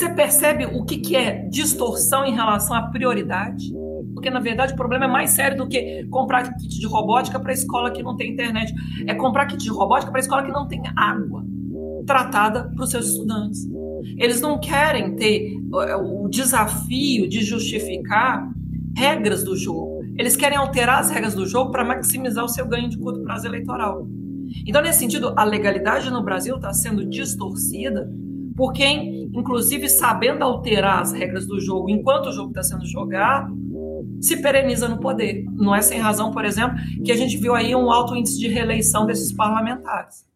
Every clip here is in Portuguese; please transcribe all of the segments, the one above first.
Você percebe o que, que é distorção em relação à prioridade? Porque, na verdade, o problema é mais sério do que comprar kit de robótica para escola que não tem internet. É comprar kit de robótica para escola que não tem água tratada para os seus estudantes. Eles não querem ter o desafio de justificar regras do jogo. Eles querem alterar as regras do jogo para maximizar o seu ganho de curto prazo eleitoral. Então, nesse sentido, a legalidade no Brasil está sendo distorcida por quem, inclusive sabendo alterar as regras do jogo enquanto o jogo está sendo jogado, se pereniza no poder. Não é sem razão, por exemplo, que a gente viu aí um alto índice de reeleição desses parlamentares.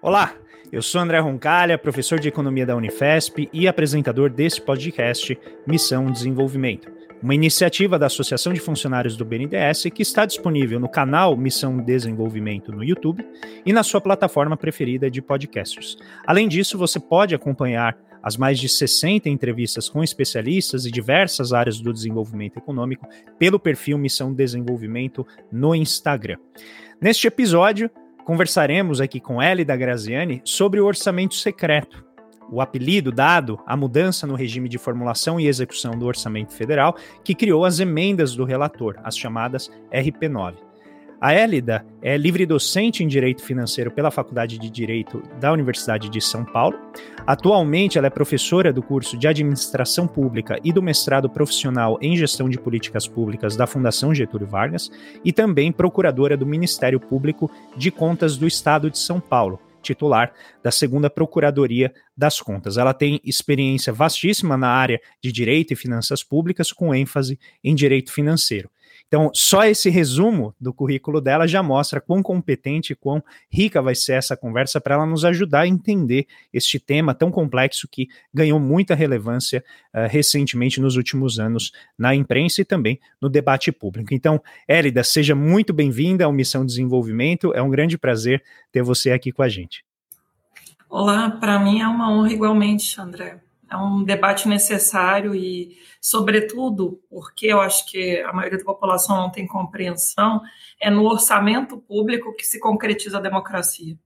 Olá, eu sou André Roncalha, professor de economia da Unifesp e apresentador desse podcast Missão Desenvolvimento, uma iniciativa da Associação de Funcionários do BNDES que está disponível no canal Missão Desenvolvimento no YouTube e na sua plataforma preferida de podcasts. Além disso, você pode acompanhar as mais de 60 entrevistas com especialistas e diversas áreas do desenvolvimento econômico pelo perfil Missão Desenvolvimento no Instagram. Neste episódio, conversaremos aqui com Elida Graziani sobre o orçamento secreto, o apelido dado à mudança no regime de formulação e execução do orçamento federal que criou as emendas do relator, as chamadas RP9. A Élida é livre docente em Direito Financeiro pela Faculdade de Direito da Universidade de São Paulo. Atualmente, ela é professora do curso de Administração Pública e do mestrado profissional em Gestão de Políticas Públicas da Fundação Getúlio Vargas e também procuradora do Ministério Público de Contas do Estado de São Paulo titular da segunda Procuradoria das Contas. Ela tem experiência vastíssima na área de direito e finanças públicas, com ênfase em direito financeiro. Então, só esse resumo do currículo dela já mostra quão competente e quão rica vai ser essa conversa para ela nos ajudar a entender este tema tão complexo que ganhou muita relevância uh, recentemente nos últimos anos na imprensa e também no debate público. Então, Élida, seja muito bem-vinda ao Missão Desenvolvimento. É um grande prazer ter você aqui com a gente. Olá, para mim é uma honra igualmente, André é um debate necessário e, sobretudo, porque eu acho que a maioria da população não tem compreensão, é no orçamento público que se concretiza a democracia.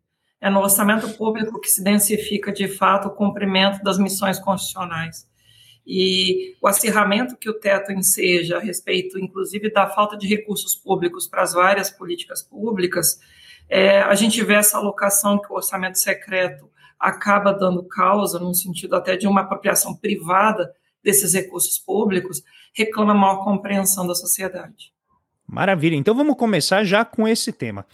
É no orçamento público que se densifica, de fato, o cumprimento das missões constitucionais. E o acirramento que o teto enseja a respeito, inclusive, da falta de recursos públicos para as várias políticas públicas, é, a gente vê essa alocação que o orçamento secreto acaba dando causa, num sentido até de uma apropriação privada desses recursos públicos, reclama maior compreensão da sociedade. Maravilha. Então vamos começar já com esse tema.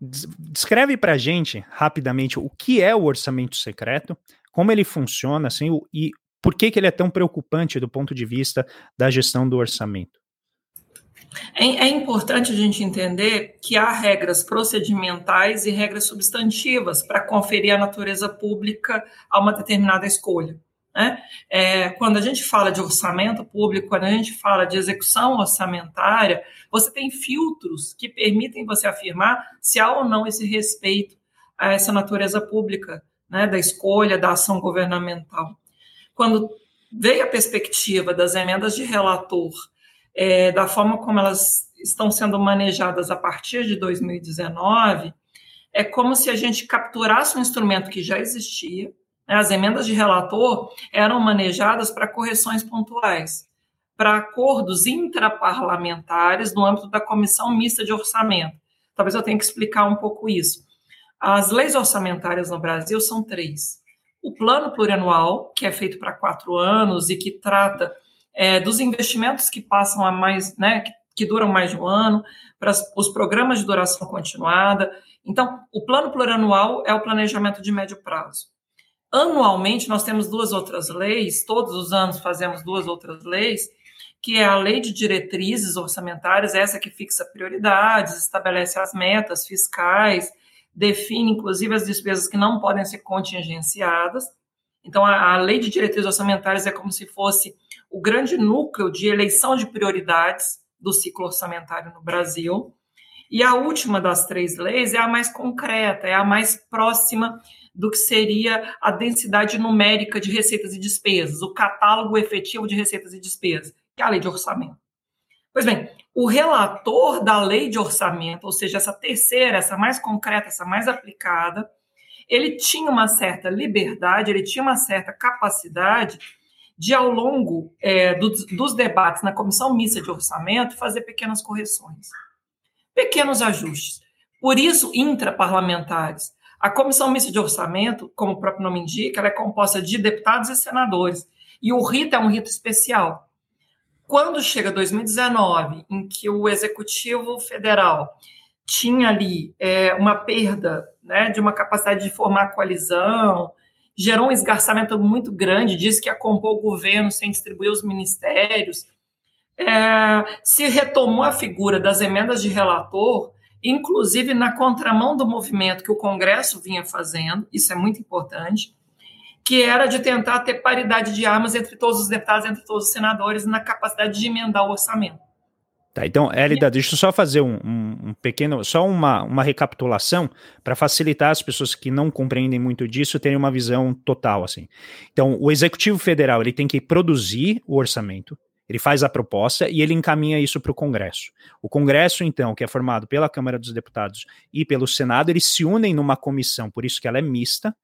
Descreve para a gente rapidamente o que é o orçamento secreto, como ele funciona, assim, e por que, que ele é tão preocupante do ponto de vista da gestão do orçamento. É, é, importante a gente entender que há regras procedimentais e regras substantivas para conferir a natureza pública a uma determinada escolha. Né? É, quando a gente fala de orçamento público, quando a gente fala de execução orçamentária, você tem filtros que permitem você afirmar se há ou não esse respeito a essa natureza pública né, da escolha, da ação governamental. Quando veio a perspectiva das emendas de relator é, da forma como elas estão sendo manejadas a partir de 2019, é como se a gente capturasse um instrumento que já existia. Né? As emendas de relator eram manejadas para correções pontuais, para acordos intraparlamentares no âmbito da Comissão Mista de Orçamento. Talvez eu tenha que explicar um pouco isso. As leis orçamentárias no Brasil são três. O plano plurianual, que é feito para quatro anos e que trata é, dos investimentos que passam a mais, né, que, que duram mais de um ano, para os programas de duração continuada. Então, o plano plurianual é o planejamento de médio prazo. Anualmente, nós temos duas outras leis, todos os anos fazemos duas outras leis, que é a Lei de Diretrizes Orçamentárias, essa que fixa prioridades, estabelece as metas fiscais, define, inclusive, as despesas que não podem ser contingenciadas. Então, a, a Lei de Diretrizes Orçamentárias é como se fosse o grande núcleo de eleição de prioridades do ciclo orçamentário no Brasil. E a última das três leis é a mais concreta, é a mais próxima do que seria a densidade numérica de receitas e despesas, o catálogo efetivo de receitas e despesas, que é a lei de orçamento. Pois bem, o relator da lei de orçamento, ou seja, essa terceira, essa mais concreta, essa mais aplicada, ele tinha uma certa liberdade, ele tinha uma certa capacidade de, ao longo é, do, dos debates na comissão mista de orçamento, fazer pequenas correções, pequenos ajustes. Por isso, intraparlamentares. A comissão mista de orçamento, como o próprio nome indica, ela é composta de deputados e senadores. E o rito é um rito especial. Quando chega 2019, em que o Executivo Federal tinha ali é, uma perda né, de uma capacidade de formar coalizão, gerou um esgarçamento muito grande, disse que ia o governo sem distribuir os ministérios, é, se retomou a figura das emendas de relator, inclusive na contramão do movimento que o Congresso vinha fazendo, isso é muito importante, que era de tentar ter paridade de armas entre todos os deputados, entre todos os senadores, na capacidade de emendar o orçamento. Tá, então, Elida, deixa eu só fazer um, um, um pequeno, só uma, uma recapitulação para facilitar as pessoas que não compreendem muito disso terem uma visão total, assim. Então, o Executivo Federal, ele tem que produzir o orçamento, ele faz a proposta e ele encaminha isso para o Congresso. O Congresso, então, que é formado pela Câmara dos Deputados e pelo Senado, eles se unem numa comissão, por isso que ela é mista,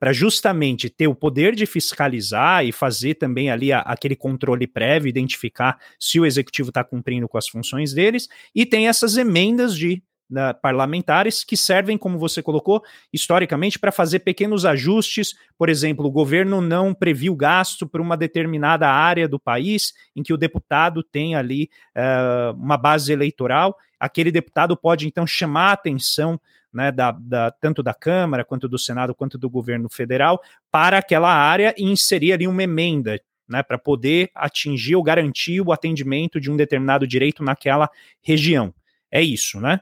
para justamente ter o poder de fiscalizar e fazer também ali a, aquele controle prévio, identificar se o executivo está cumprindo com as funções deles, e tem essas emendas de né, parlamentares que servem, como você colocou, historicamente, para fazer pequenos ajustes. Por exemplo, o governo não previu gasto para uma determinada área do país em que o deputado tem ali uh, uma base eleitoral. Aquele deputado pode então chamar a atenção né, da, da, tanto da Câmara, quanto do Senado, quanto do governo federal, para aquela área e inserir ali uma emenda, né, para poder atingir ou garantir o atendimento de um determinado direito naquela região. É isso, né?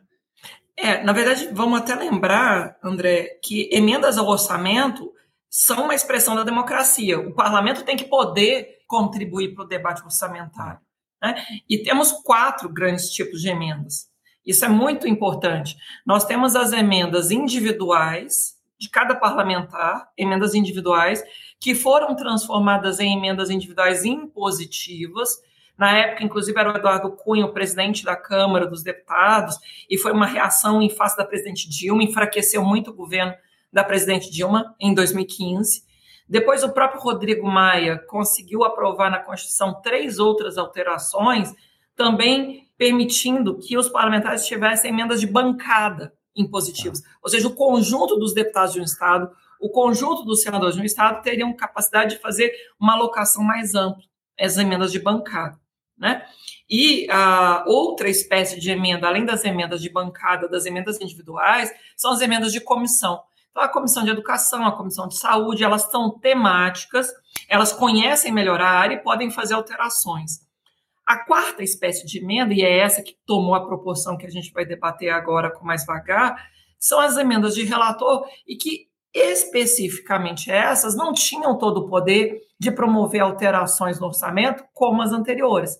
É, na verdade, vamos até lembrar, André, que emendas ao orçamento são uma expressão da democracia. O parlamento tem que poder contribuir para o debate orçamentário. Né? E temos quatro grandes tipos de emendas. Isso é muito importante. Nós temos as emendas individuais de cada parlamentar, emendas individuais, que foram transformadas em emendas individuais impositivas. Na época, inclusive, era o Eduardo Cunha, o presidente da Câmara dos Deputados, e foi uma reação em face da presidente Dilma, enfraqueceu muito o governo da presidente Dilma em 2015. Depois, o próprio Rodrigo Maia conseguiu aprovar na Constituição três outras alterações, também permitindo que os parlamentares tivessem emendas de bancada impositivas. Ou seja, o conjunto dos deputados de um Estado, o conjunto dos senadores de um Estado teriam capacidade de fazer uma alocação mais ampla, as emendas de bancada. Né? E a outra espécie de emenda, além das emendas de bancada, das emendas individuais, são as emendas de comissão. Então, a comissão de educação, a comissão de saúde, elas são temáticas, elas conhecem melhor a área e podem fazer alterações. A quarta espécie de emenda, e é essa que tomou a proporção que a gente vai debater agora com mais vagar, são as emendas de relator e que especificamente essas não tinham todo o poder de promover alterações no orçamento como as anteriores.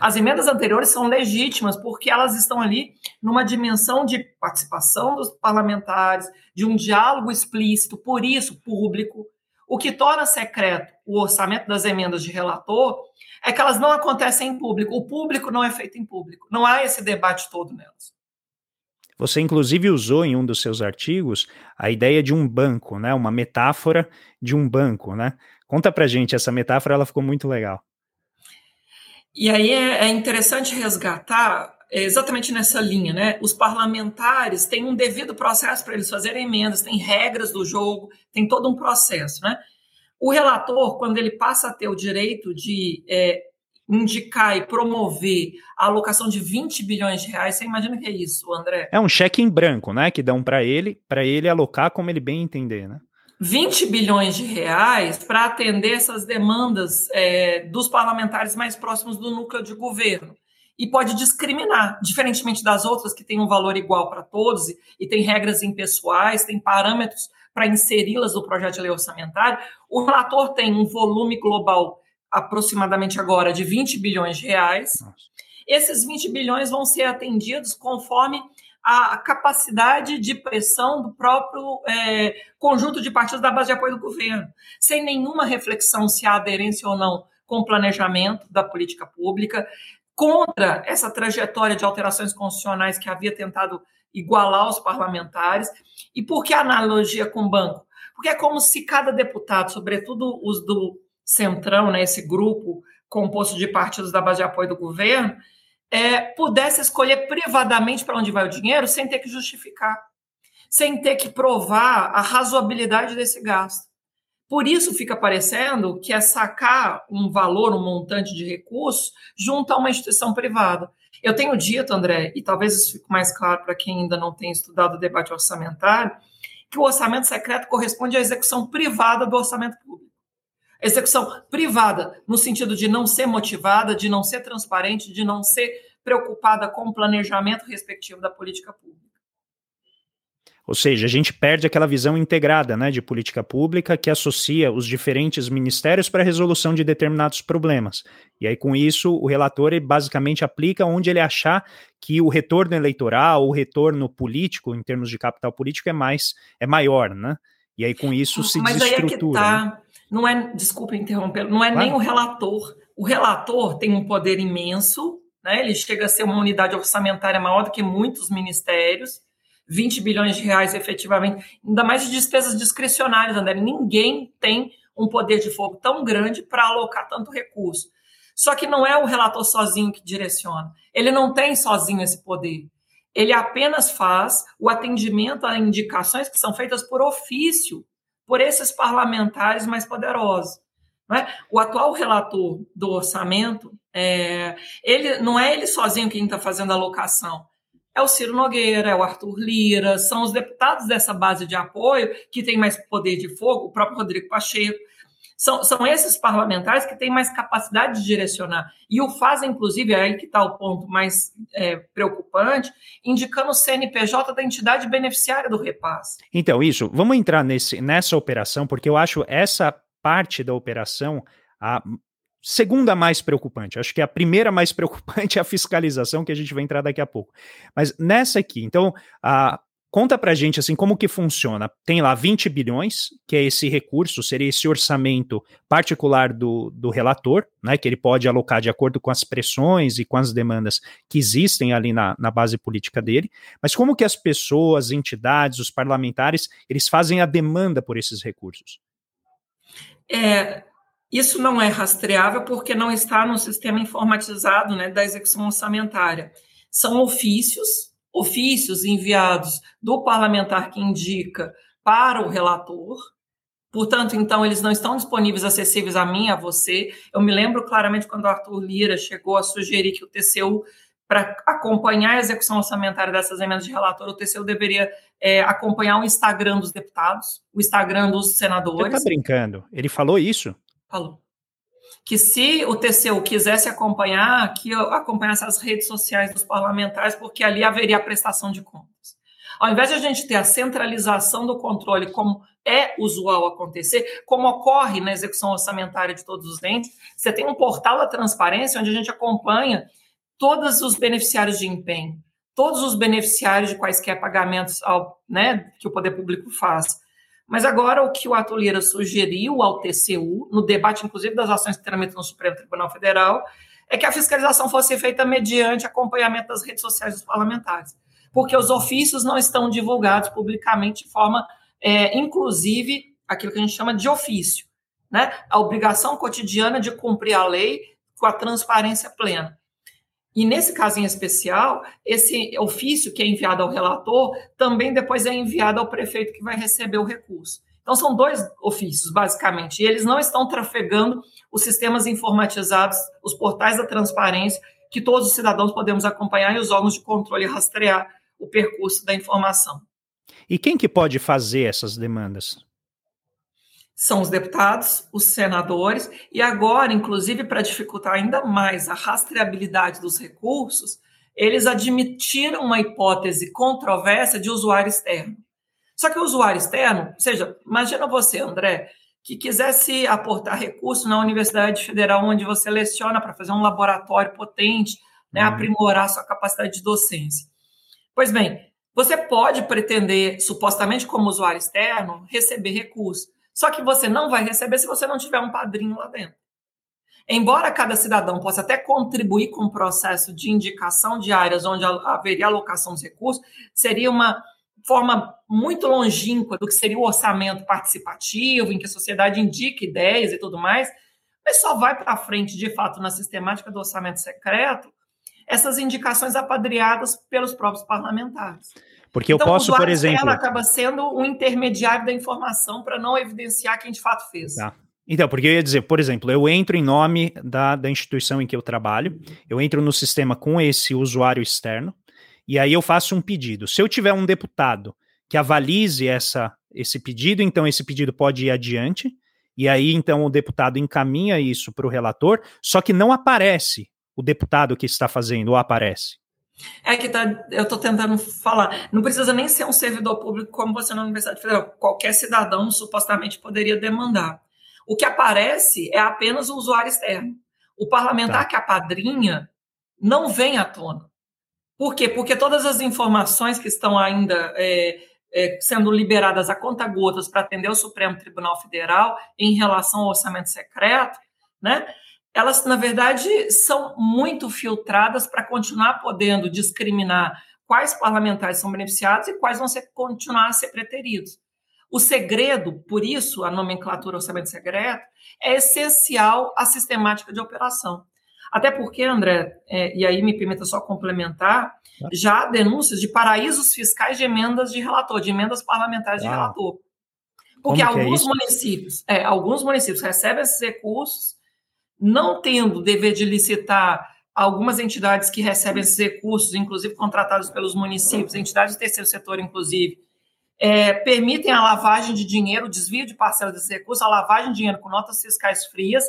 As emendas anteriores são legítimas porque elas estão ali numa dimensão de participação dos parlamentares, de um diálogo explícito, por isso público. O que torna secreto o orçamento das emendas de relator é que elas não acontecem em público. O público não é feito em público. Não há esse debate todo nelas. Você, inclusive, usou em um dos seus artigos a ideia de um banco, né? Uma metáfora de um banco, né? Conta pra gente essa metáfora, ela ficou muito legal. E aí é, é interessante resgatar exatamente nessa linha, né? Os parlamentares têm um devido processo para eles fazerem emendas, tem regras do jogo, tem todo um processo, né? O relator, quando ele passa a ter o direito de é, indicar e promover a alocação de 20 bilhões de reais, você imagina que é isso, André? É um cheque em branco, né? Que dão para ele, para ele alocar como ele bem entender, né? 20 bilhões de reais para atender essas demandas é, dos parlamentares mais próximos do núcleo de governo. E pode discriminar, diferentemente das outras que têm um valor igual para todos e, e tem regras impessoais, tem parâmetros para inseri-las no projeto de lei orçamentário. O relator tem um volume global aproximadamente agora de 20 bilhões de reais. Nossa. Esses 20 bilhões vão ser atendidos conforme a capacidade de pressão do próprio é, conjunto de partidos da base de apoio do governo, sem nenhuma reflexão se há aderência ou não com o planejamento da política pública, contra essa trajetória de alterações constitucionais que havia tentado igualar os parlamentares. E por que a analogia com o banco? Porque é como se cada deputado, sobretudo os do Centrão, né, esse grupo composto de partidos da base de apoio do governo, é, pudesse escolher privadamente para onde vai o dinheiro sem ter que justificar, sem ter que provar a razoabilidade desse gasto. Por isso fica parecendo que é sacar um valor, um montante de recursos junto a uma instituição privada. Eu tenho dito, André, e talvez isso fique mais claro para quem ainda não tem estudado o debate orçamentário, que o orçamento secreto corresponde à execução privada do orçamento público. Execução privada, no sentido de não ser motivada, de não ser transparente, de não ser preocupada com o planejamento respectivo da política pública. Ou seja, a gente perde aquela visão integrada né, de política pública que associa os diferentes ministérios para a resolução de determinados problemas. E aí, com isso, o relator basicamente aplica onde ele achar que o retorno eleitoral, o retorno político, em termos de capital político, é mais é maior, né? E aí, com isso, se Mas desestrutura. Aí é que tá. Né? Não é, desculpa interromper, não é claro. nem o relator. O relator tem um poder imenso, né? Ele chega a ser uma unidade orçamentária maior do que muitos ministérios 20 bilhões de reais efetivamente, ainda mais de despesas discricionárias, André. Ninguém tem um poder de fogo tão grande para alocar tanto recurso. Só que não é o relator sozinho que direciona. Ele não tem sozinho esse poder. Ele apenas faz o atendimento a indicações que são feitas por ofício por esses parlamentares mais poderosos. É? O atual relator do orçamento, é, ele não é ele sozinho quem está fazendo a alocação é o Ciro Nogueira, é o Arthur Lira, são os deputados dessa base de apoio que têm mais poder de fogo, o próprio Rodrigo Pacheco. São, são esses parlamentares que têm mais capacidade de direcionar. E o fazem, inclusive, é aí que está o ponto mais é, preocupante, indicando o CNPJ da entidade beneficiária do repasse. Então, isso, vamos entrar nesse, nessa operação, porque eu acho essa parte da operação a segunda mais preocupante. Acho que a primeira mais preocupante é a fiscalização, que a gente vai entrar daqui a pouco. Mas nessa aqui, então, a, conta pra gente assim como que funciona. Tem lá 20 bilhões, que é esse recurso, seria esse orçamento particular do, do relator, né? Que ele pode alocar de acordo com as pressões e com as demandas que existem ali na, na base política dele. Mas como que as pessoas, entidades, os parlamentares, eles fazem a demanda por esses recursos? É, isso não é rastreável porque não está no sistema informatizado né, da execução orçamentária. São ofícios, ofícios enviados do parlamentar que indica para o relator. Portanto, então, eles não estão disponíveis, acessíveis a mim, a você. Eu me lembro claramente quando o Arthur Lira chegou a sugerir que o TCU, para acompanhar a execução orçamentária dessas emendas de relator, o TCU deveria é, acompanhar o Instagram dos deputados, o Instagram dos senadores. Você está brincando? Ele falou isso? Falou. Que se o TCU quisesse acompanhar, que acompanhasse as redes sociais dos parlamentares, porque ali haveria a prestação de contas. Ao invés de a gente ter a centralização do controle, como é usual acontecer, como ocorre na execução orçamentária de todos os entes, você tem um portal da transparência onde a gente acompanha todos os beneficiários de empenho, todos os beneficiários de quaisquer pagamentos ao, né, que o poder público faz. Mas agora o que o Arthur sugeriu ao TCU, no debate, inclusive, das ações que tramitam no Supremo Tribunal Federal, é que a fiscalização fosse feita mediante acompanhamento das redes sociais dos parlamentares. Porque os ofícios não estão divulgados publicamente de forma, é, inclusive, aquilo que a gente chama de ofício. Né? A obrigação cotidiana de cumprir a lei com a transparência plena. E nesse caso em especial, esse ofício que é enviado ao relator também depois é enviado ao prefeito que vai receber o recurso. Então são dois ofícios, basicamente, e eles não estão trafegando os sistemas informatizados, os portais da transparência, que todos os cidadãos podemos acompanhar e os órgãos de controle rastrear o percurso da informação. E quem que pode fazer essas demandas? São os deputados, os senadores, e agora, inclusive, para dificultar ainda mais a rastreabilidade dos recursos, eles admitiram uma hipótese controversa de usuário externo. Só que o usuário externo, ou seja, imagina você, André, que quisesse aportar recurso na Universidade Federal, onde você leciona para fazer um laboratório potente, né, uhum. aprimorar sua capacidade de docência. Pois bem, você pode pretender, supostamente como usuário externo, receber recurso. Só que você não vai receber se você não tiver um padrinho lá dentro. Embora cada cidadão possa até contribuir com o processo de indicação de áreas onde haveria alocação dos recursos, seria uma forma muito longínqua do que seria o orçamento participativo, em que a sociedade indica ideias e tudo mais, mas só vai para frente, de fato, na sistemática do orçamento secreto, essas indicações apadreadas pelos próprios parlamentares. Porque eu então, posso, por exemplo. Ela acaba sendo um intermediário da informação para não evidenciar quem de fato fez. Tá. Então, porque eu ia dizer, por exemplo, eu entro em nome da, da instituição em que eu trabalho, eu entro no sistema com esse usuário externo, e aí eu faço um pedido. Se eu tiver um deputado que avalize essa, esse pedido, então esse pedido pode ir adiante, e aí então o deputado encaminha isso para o relator, só que não aparece o deputado que está fazendo, ou aparece. É que tá, eu estou tentando falar. Não precisa nem ser um servidor público como você na Universidade Federal. Qualquer cidadão supostamente poderia demandar. O que aparece é apenas o usuário externo. O parlamentar tá. que apadrinha não vem à tona. Por quê? Porque todas as informações que estão ainda é, é, sendo liberadas a conta-gotas para atender o Supremo Tribunal Federal em relação ao orçamento secreto, né? Elas, na verdade, são muito filtradas para continuar podendo discriminar quais parlamentares são beneficiados e quais vão ser, continuar a ser preteridos. O segredo, por isso, a nomenclatura orçamento secreto, é essencial à sistemática de operação. Até porque, André, é, e aí me permita só complementar, já há denúncias de paraísos fiscais de emendas de relator, de emendas parlamentares de ah. relator. Porque é alguns é municípios, é, alguns municípios recebem esses recursos não tendo dever de licitar algumas entidades que recebem esses recursos, inclusive contratados pelos municípios, entidades do terceiro setor, inclusive, é, permitem a lavagem de dinheiro, o desvio de parcela desses recursos, a lavagem de dinheiro com notas fiscais frias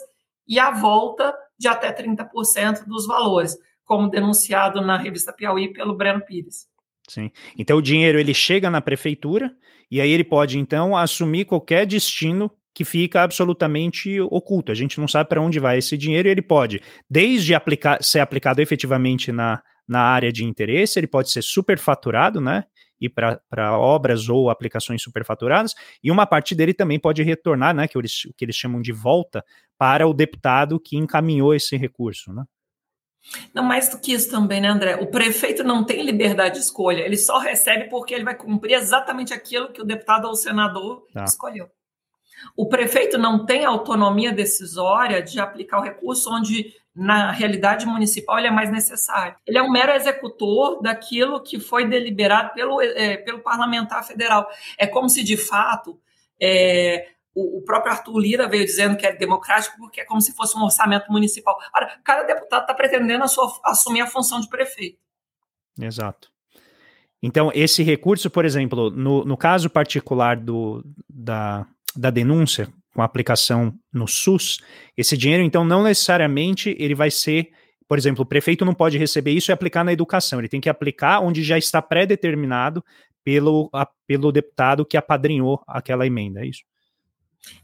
e a volta de até 30% dos valores, como denunciado na revista Piauí pelo Breno Pires. Sim. Então o dinheiro ele chega na prefeitura e aí ele pode então assumir qualquer destino que fica absolutamente oculto. A gente não sabe para onde vai esse dinheiro e ele pode, desde aplicar, ser aplicado efetivamente na, na área de interesse, ele pode ser superfaturado, né? E para obras ou aplicações superfaturadas, e uma parte dele também pode retornar, né? Que eles, que eles chamam de volta para o deputado que encaminhou esse recurso, né? Não, mais do que isso também, né, André? O prefeito não tem liberdade de escolha, ele só recebe porque ele vai cumprir exatamente aquilo que o deputado ou o senador tá. escolheu. O prefeito não tem autonomia decisória de aplicar o recurso onde, na realidade municipal, ele é mais necessário. Ele é um mero executor daquilo que foi deliberado pelo, é, pelo parlamentar federal. É como se, de fato, é, o, próprio Arthur Lira veio dizendo que é democrático porque é como se fosse um orçamento municipal. Ora, cada deputado está pretendendo a sua, assumir a função de prefeito. Exato. Então, esse recurso, por exemplo, no, no caso particular do, da, da denúncia com a aplicação no SUS, esse dinheiro, então, não necessariamente ele vai ser, por exemplo, o prefeito não pode receber isso e aplicar na educação, ele tem que aplicar onde já está pré-determinado pelo, pelo deputado que apadrinhou aquela emenda, é isso?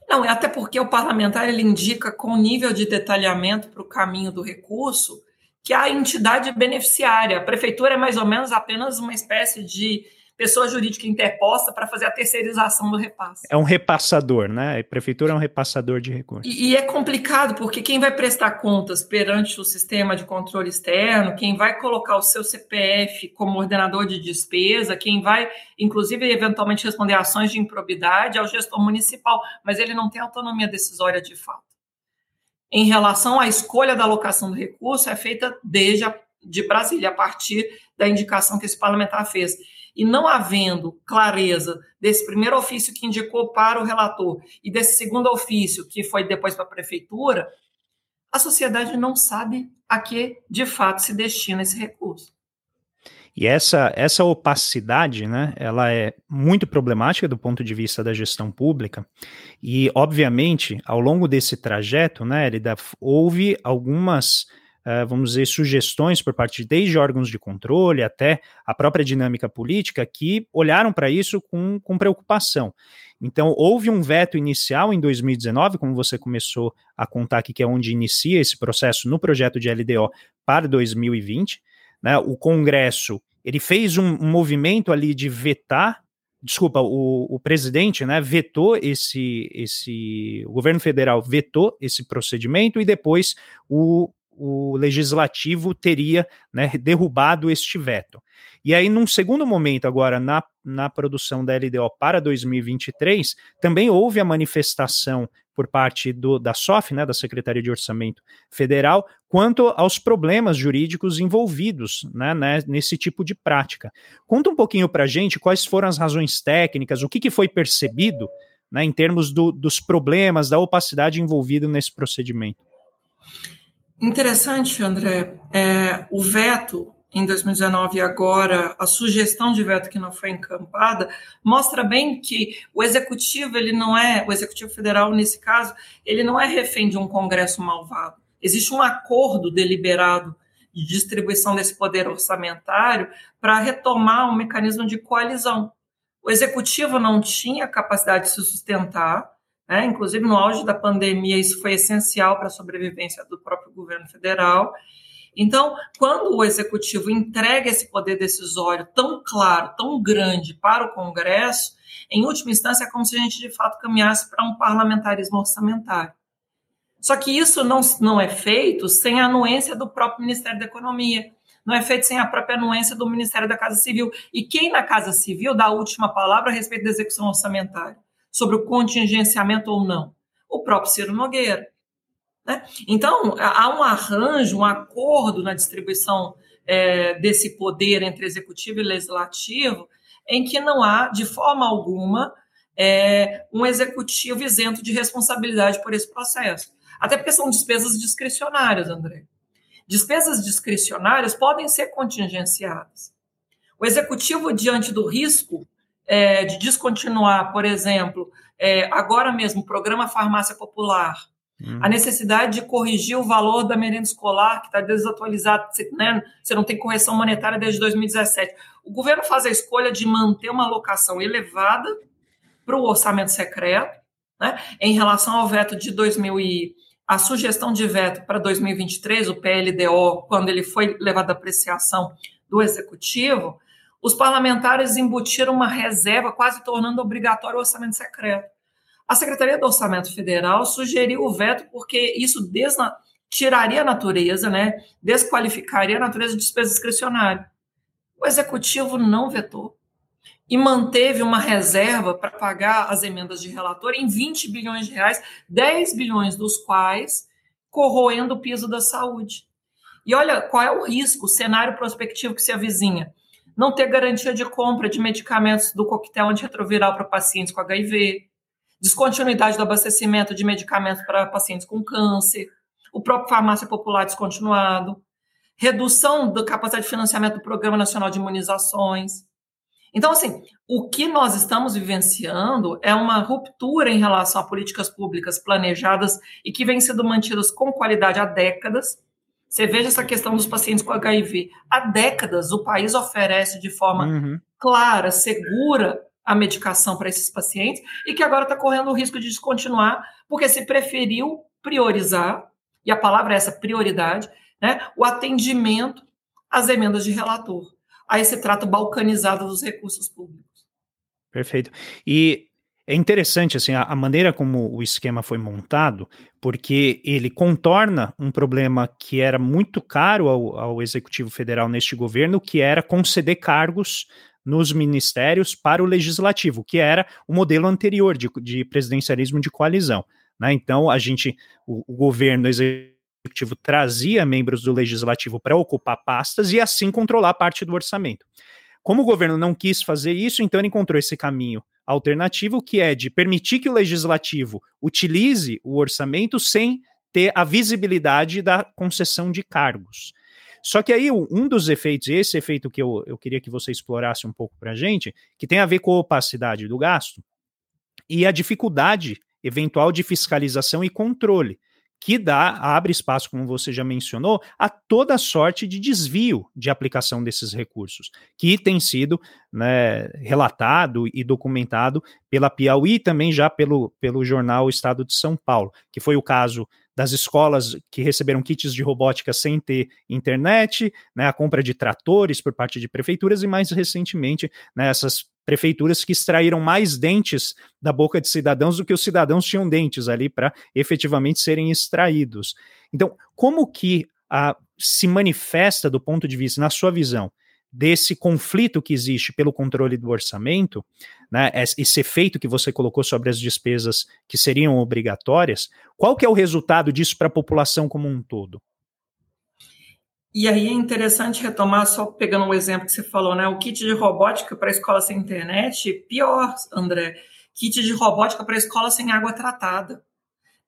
Não, é até porque o parlamentar ele indica com nível de detalhamento para o caminho do recurso que a entidade beneficiária, a prefeitura é mais ou menos apenas uma espécie de pessoa jurídica interposta para fazer a terceirização do repasse. É um repassador, né? A prefeitura é um repassador de recursos. E, e, é complicado, porque quem vai prestar contas perante o sistema de controle externo, quem vai colocar o seu CPF como ordenador de despesa, quem vai, inclusive, eventualmente responder ações de improbidade é o gestor municipal, mas ele não tem autonomia decisória de fato. Em relação à escolha da alocação do recurso, é feita desde a, de Brasília, a partir da indicação que esse parlamentar fez e não havendo clareza desse primeiro ofício que indicou para o relator e desse segundo ofício que foi depois para a prefeitura, a sociedade não sabe a que de fato se destina esse recurso. E essa, essa opacidade, né, ela é muito problemática do ponto de vista da gestão pública. E, obviamente, ao longo desse trajeto, né, ele houve algumas vamos dizer, sugestões por parte de desde órgãos de controle até a própria dinâmica política que olharam para isso com, com preocupação. Então, houve um veto inicial em 2019, como você começou a contar aqui, que é onde inicia esse processo no projeto de LDO para 2020. Né? O Congresso ele fez um, um movimento ali de vetar desculpa, o, o presidente, né, vetou esse, esse, o governo federal vetou esse procedimento e depois o, o legislativo teria né, derrubado este veto. E aí, num segundo momento, agora, na, na produção da LDO para 2023, também houve a manifestação por parte do, da SOF, né, da Secretaria de Orçamento Federal, quanto aos problemas jurídicos envolvidos né, né, nesse tipo de prática. Conta um pouquinho para a gente quais foram as razões técnicas, o que, que foi percebido né, em termos do, dos problemas, da opacidade envolvida nesse procedimento. Interessante, André. É, o veto em 2019 e agora a sugestão de veto que não foi encampada mostra bem que o executivo ele não é o executivo federal nesse caso ele não é refém de um Congresso malvado existe um acordo deliberado de distribuição desse poder orçamentário para retomar um mecanismo de coalizão o executivo não tinha capacidade de se sustentar né? inclusive no auge da pandemia isso foi essencial para a sobrevivência do próprio governo federal então, quando o executivo entrega esse poder decisório tão claro, tão grande para o Congresso, em última instância é como se a gente de fato caminhasse para um parlamentarismo orçamentário. Só que isso não, não é feito sem a anuência do próprio Ministério da Economia, não é feito sem a própria anuência do Ministério da Casa Civil. E quem na Casa Civil dá a última palavra a respeito da execução orçamentária, sobre o contingenciamento ou não? O próprio Ciro Nogueira. Né? Então, há um arranjo, um acordo na distribuição é, desse poder entre executivo e legislativo, em que não há, de forma alguma, é, um executivo isento de responsabilidade por esse processo. Até porque são despesas discricionárias, André. Despesas discricionárias podem ser contingenciadas. O executivo, diante do risco é, de descontinuar, por exemplo, é, agora mesmo o programa Farmácia Popular, Uhum. A necessidade de corrigir o valor da merenda escolar, que está desatualizado, né? você não tem correção monetária desde 2017. O governo faz a escolha de manter uma alocação elevada para o orçamento secreto, né? em relação ao veto de 2000 e a sugestão de veto para 2023, o PLDO, quando ele foi levado à apreciação do executivo, os parlamentares embutiram uma reserva, quase tornando obrigatório o orçamento secreto. A Secretaria do Orçamento Federal sugeriu o veto porque isso desna tiraria a natureza, né, desqualificaria a natureza de despesa discricionária. O executivo não vetou e manteve uma reserva para pagar as emendas de relator em 20 bilhões de reais, 10 bilhões dos quais corroendo o piso da saúde. E olha qual é o risco, o cenário prospectivo que se avizinha. Não ter garantia de compra de medicamentos do coquetel antirretroviral para pacientes com HIV, descontinuidade do abastecimento de medicamentos para pacientes com câncer, o próprio farmácia popular descontinuado, redução da capacidade de financiamento do Programa Nacional de Imunizações. Então, assim, o que nós estamos vivenciando é uma ruptura em relação a políticas públicas planejadas e que vêm sendo mantidas com qualidade há décadas. Você veja essa questão dos pacientes com HIV. Há décadas o país oferece de forma uhum. clara, segura, a medicação para esses pacientes e que agora está correndo o risco de descontinuar, porque se preferiu priorizar, e a palavra é essa, prioridade, né, o atendimento às emendas de relator, a esse trato balcanizado dos recursos públicos. Perfeito. E é interessante assim a, a, maneira como o esquema foi montado, porque ele contorna um problema que era muito caro ao, ao executivo federal neste governo, que era conceder cargos nos ministérios para o legislativo, que era o modelo anterior de, de presidencialismo de coalizão. Né? Então, a gente, o, o governo executivo trazia membros do legislativo para ocupar pastas e assim controlar parte do orçamento. Como o governo não quis fazer isso, então ele encontrou esse caminho alternativo, que é de permitir que o legislativo utilize o orçamento sem ter a visibilidade da concessão de cargos. Só que aí um dos efeitos, esse efeito que eu, eu queria que você explorasse um pouco para a gente, que tem a ver com a opacidade do gasto e a dificuldade eventual de fiscalização e controle, que dá, abre espaço, como você já mencionou, a toda sorte de desvio de aplicação desses recursos, que tem sido né, relatado e documentado pela Piauí e também já pelo, pelo jornal Estado de São Paulo, que foi o caso das escolas que receberam kits de robótica sem ter internet, né, a compra de tratores por parte de prefeituras e mais recentemente né, essas prefeituras que extraíram mais dentes da boca de cidadãos do que os cidadãos tinham dentes ali para efetivamente serem extraídos. Então, como que a, se manifesta do ponto de vista, na sua visão, desse conflito que existe pelo controle do orçamento, né, esse efeito que você colocou sobre as despesas que seriam obrigatórias, qual que é o resultado disso para a população como um todo? E aí é interessante retomar, só pegando um exemplo que você falou, né? O kit de robótica para escola sem internet, pior, André, kit de robótica para escola sem água tratada.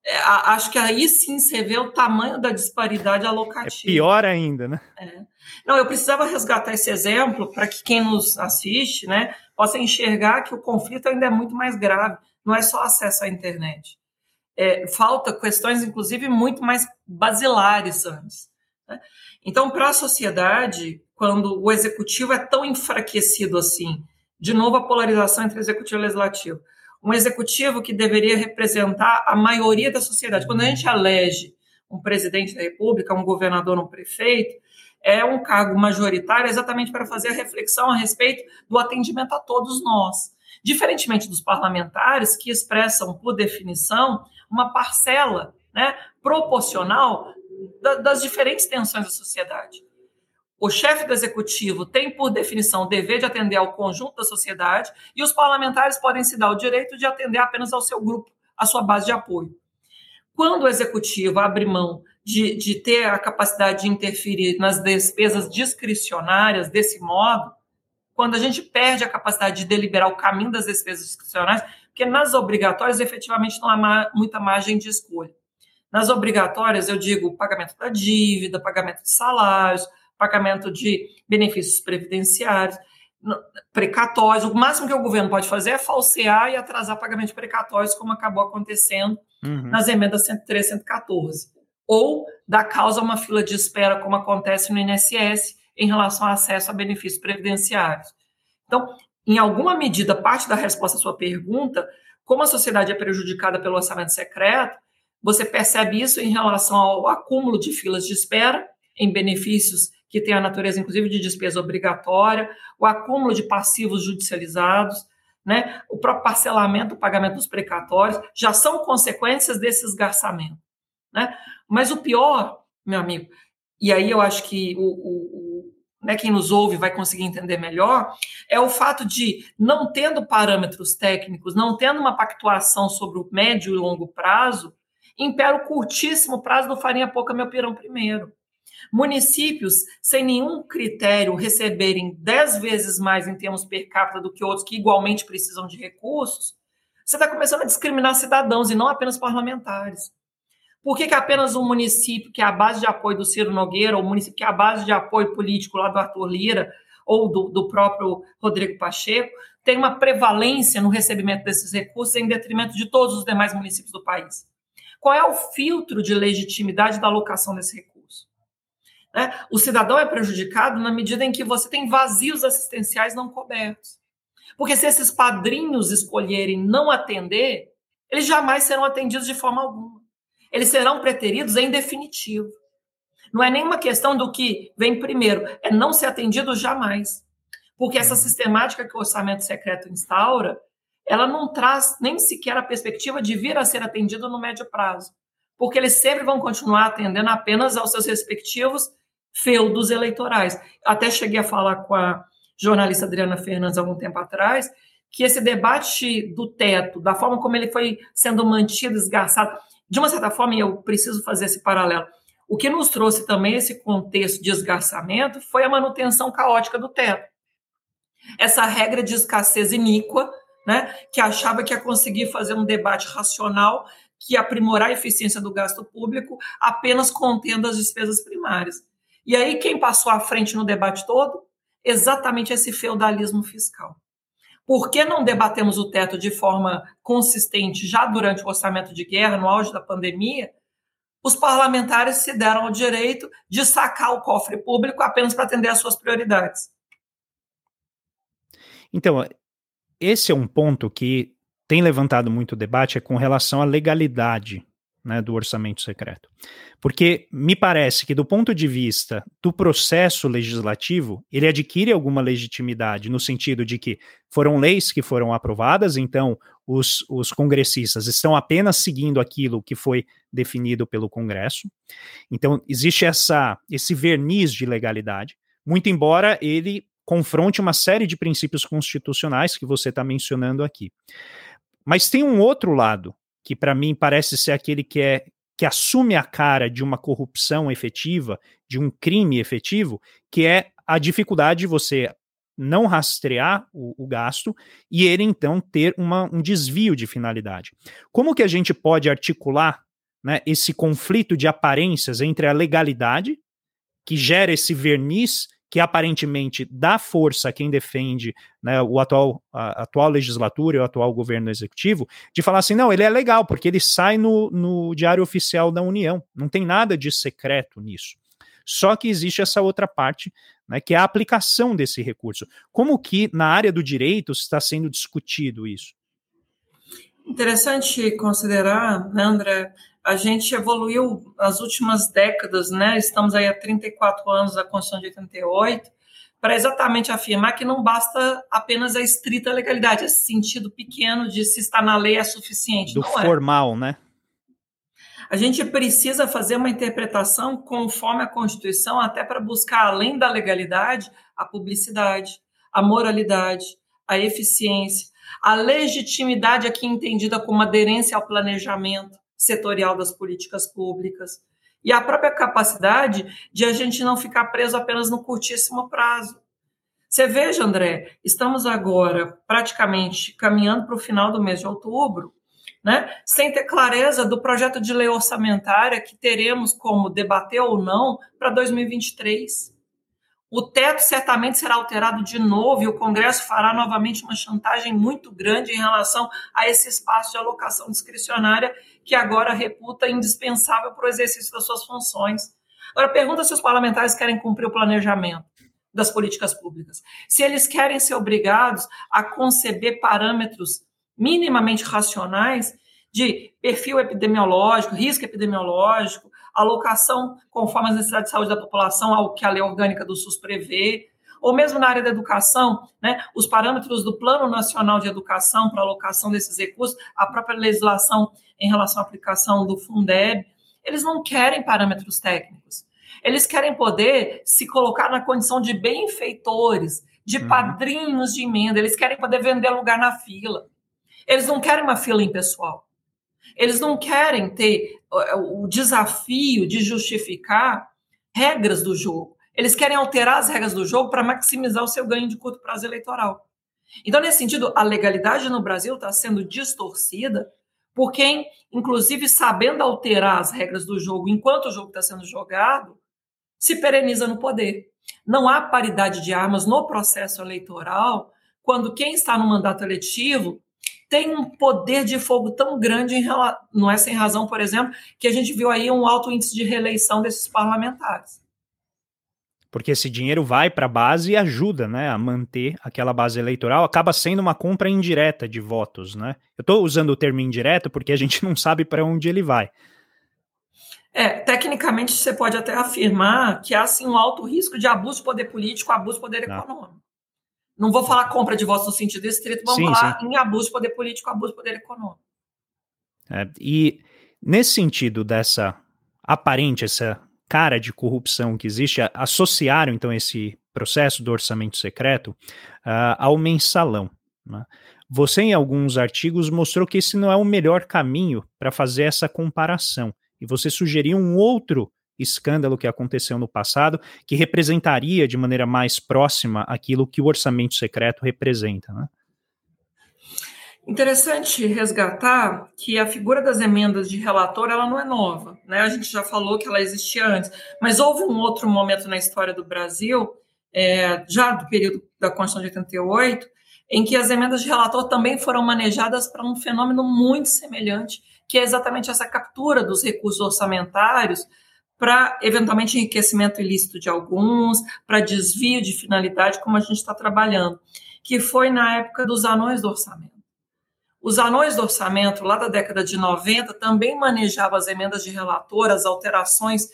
É, acho que aí sim você vê o tamanho da disparidade alocativa. É pior ainda, né? É. Não, eu precisava resgatar esse exemplo para que quem nos assiste, né, possa enxergar que o conflito ainda é muito mais grave. Não é só acesso à internet. É, falta questões, inclusive, muito mais basilares antes. Né? Então, para a sociedade, quando o executivo é tão enfraquecido assim, de novo a polarização entre executivo e legislativo, um executivo que deveria representar a maioria da sociedade. Quando a gente elege um presidente da República, um governador, um prefeito, é um cargo majoritário exatamente para fazer a reflexão a respeito do atendimento a todos nós. Diferentemente dos parlamentares, que expressam, por definição, uma parcela né, proporcional das diferentes tensões da sociedade. O chefe do executivo tem, por definição, o dever de atender ao conjunto da sociedade e os parlamentares podem se dar o direito de atender apenas ao seu grupo, à sua base de apoio. Quando o executivo abre mão de, de ter a capacidade de interferir nas despesas discricionárias desse modo, quando a gente perde a capacidade de deliberar o caminho das despesas discricionárias, porque nas obrigatórias efetivamente não há muita margem de escolha. Nas obrigatórias, eu digo pagamento da dívida, pagamento de salários, pagamento de benefícios previdenciários, precatórios. O máximo que o governo pode fazer é falsear e atrasar pagamento de precatórios, como acabou acontecendo uhum. nas emendas 103 e 114. Ou dar causa a uma fila de espera, como acontece no INSS, em relação ao acesso a benefícios previdenciários. Então, em alguma medida, parte da resposta à sua pergunta, como a sociedade é prejudicada pelo orçamento secreto, você percebe isso em relação ao acúmulo de filas de espera em benefícios que têm a natureza, inclusive, de despesa obrigatória, o acúmulo de passivos judicializados, né, o próprio parcelamento do pagamento dos precatórios, já são consequências desse esgarçamento. Né? Mas o pior, meu amigo, e aí eu acho que o, o, o né, quem nos ouve vai conseguir entender melhor, é o fato de, não tendo parâmetros técnicos, não tendo uma pactuação sobre o médio e longo prazo, impera o curtíssimo prazo do farinha pouca meu pirão primeiro. Municípios sem nenhum critério receberem dez vezes mais em termos per capita do que outros que igualmente precisam de recursos, você está começando a discriminar cidadãos e não apenas parlamentares. Por que, que apenas um município que é a base de apoio do Ciro Nogueira, ou um município que é a base de apoio político lá do Arthur Lira, ou do, do próprio Rodrigo Pacheco, tem uma prevalência no recebimento desses recursos em detrimento de todos os demais municípios do país? Qual é o filtro de legitimidade da alocação desse recurso? Né? O cidadão é prejudicado na medida em que você tem vazios assistenciais não cobertos. Porque se esses padrinhos escolherem não atender, eles jamais serão atendidos de forma alguma. Eles serão preteridos em definitivo. Não é nenhuma questão do que vem primeiro, é não ser atendido jamais. Porque essa uhum. sistemática que o orçamento secreto instaura, ela não traz nem sequer a perspectiva de vir a ser atendido no médio prazo, porque eles sempre vão continuar atendendo apenas aos seus respectivos feudos eleitorais. Até cheguei a falar com a jornalista Adriana Fernandes algum tempo atrás que esse debate do teto, da forma como ele foi sendo mantido, esgarçado, de uma certa forma, e eu preciso fazer esse paralelo, o que nos trouxe também esse contexto de esgarçamento foi a manutenção caótica do teto. Essa regra de escassez iníqua né, que achava que ia conseguir fazer um debate racional que ia aprimorar a eficiência do gasto público apenas contendo as despesas primárias. E aí, quem passou à frente no debate todo? Exatamente esse feudalismo fiscal. Por que não debatemos o teto de forma consistente já durante o orçamento de guerra, no auge da pandemia? Os parlamentares se deram o direito de sacar o cofre público apenas para atender às suas prioridades. Então, esse é um ponto que tem levantado muito debate é com relação à legalidade né, do orçamento secreto. Porque me parece que, do ponto de vista do processo legislativo, ele adquire alguma legitimidade, no sentido de que foram leis que foram aprovadas, então os, os congressistas estão apenas seguindo aquilo que foi definido pelo Congresso. Então, existe essa, esse verniz de legalidade, muito embora ele confronte uma série de princípios constitucionais que você está mencionando aqui. Mas tem um outro lado que para mim parece ser aquele que é que assume a cara de uma corrupção efetiva, de um crime efetivo, que é a dificuldade de você não rastrear o, o gasto e ele então ter uma, um desvio de finalidade. Como que a gente pode articular né, esse conflito de aparências entre a legalidade, que gera esse verniz que aparentemente dá força a quem defende né, o atual, a, atual legislatura e o atual governo executivo, de falar assim, não, ele é legal, porque ele sai no, no Diário Oficial da União, não tem nada de secreto nisso. Só que existe essa outra parte, né, que é a aplicação desse recurso. Como que na área do direito está sendo discutido isso? Interessante considerar, né, André, a gente evoluiu nas últimas décadas, né? Estamos aí há 34 anos da Constituição de 88, para exatamente afirmar que não basta apenas a estrita legalidade, esse sentido pequeno de se está na lei é suficiente. Do não é. formal, é. né? A gente precisa fazer uma interpretação conforme a Constituição, até para buscar, além da legalidade, a publicidade, a moralidade, a eficiência, a legitimidade aqui entendida como aderência ao planejamento, setorial das políticas públicas e a própria capacidade de a gente não ficar preso apenas no curtíssimo prazo. Você veja, André, estamos agora praticamente caminhando para o final do mês de outubro, né, sem ter clareza do projeto de lei orçamentária que teremos como debater ou não para 2023. O teto certamente será alterado de novo e o Congresso fará novamente uma chantagem muito grande em relação a esse espaço de alocação discricionária que agora reputa indispensável para o exercício das suas funções. Agora, pergunta se os parlamentares querem cumprir o planejamento das políticas públicas. Se eles querem ser obrigados a conceber parâmetros minimamente racionais de perfil epidemiológico, risco epidemiológico, alocação conforme as necessidades de saúde da população ao que a lei orgânica do SUS prevê, ou mesmo na área da educação, né, os parâmetros do Plano Nacional de Educação para alocação desses recursos, a própria legislação em relação à aplicação do Fundeb, eles não querem parâmetros técnicos. Eles querem poder se colocar na condição de benfeitores, de uhum. padrinhos de emenda, eles querem poder vender lugar na fila. Eles não querem uma fila impessoal. Eles não querem ter o desafio de justificar regras do jogo. Eles querem alterar as regras do jogo para maximizar o seu ganho de curto prazo eleitoral. Então, nesse sentido, a legalidade no Brasil está sendo distorcida por quem, inclusive, sabendo alterar as regras do jogo enquanto o jogo está sendo jogado, se pereniza no poder. Não há paridade de armas no processo eleitoral quando quem está no mandato eletivo tem um poder de fogo tão grande, em, não é sem razão, por exemplo, que a gente viu aí um alto índice de reeleição desses parlamentares. Porque esse dinheiro vai para a base e ajuda né, a manter aquela base eleitoral, acaba sendo uma compra indireta de votos. Né? Eu estou usando o termo indireto porque a gente não sabe para onde ele vai. É, tecnicamente você pode até afirmar que há sim um alto risco de abuso de poder político, abuso de poder econômico. Não vou falar compra de votos no sentido estrito, vamos sim, falar sim. em abuso de poder político, abuso de poder econômico. É, e nesse sentido dessa aparente, essa cara de corrupção que existe, associaram então esse processo do orçamento secreto uh, ao mensalão. Né? Você, em alguns artigos, mostrou que esse não é o melhor caminho para fazer essa comparação. E você sugeriu um outro escândalo que aconteceu no passado, que representaria de maneira mais próxima aquilo que o orçamento secreto representa. Né? Interessante resgatar que a figura das emendas de relator ela não é nova, né? A gente já falou que ela existia antes, mas houve um outro momento na história do Brasil, é, já do período da Constituição de 88, em que as emendas de relator também foram manejadas para um fenômeno muito semelhante, que é exatamente essa captura dos recursos orçamentários para eventualmente enriquecimento ilícito de alguns, para desvio de finalidade, como a gente está trabalhando, que foi na época dos anões do orçamento. Os anões do orçamento, lá da década de 90, também manejavam as emendas de relator, as alterações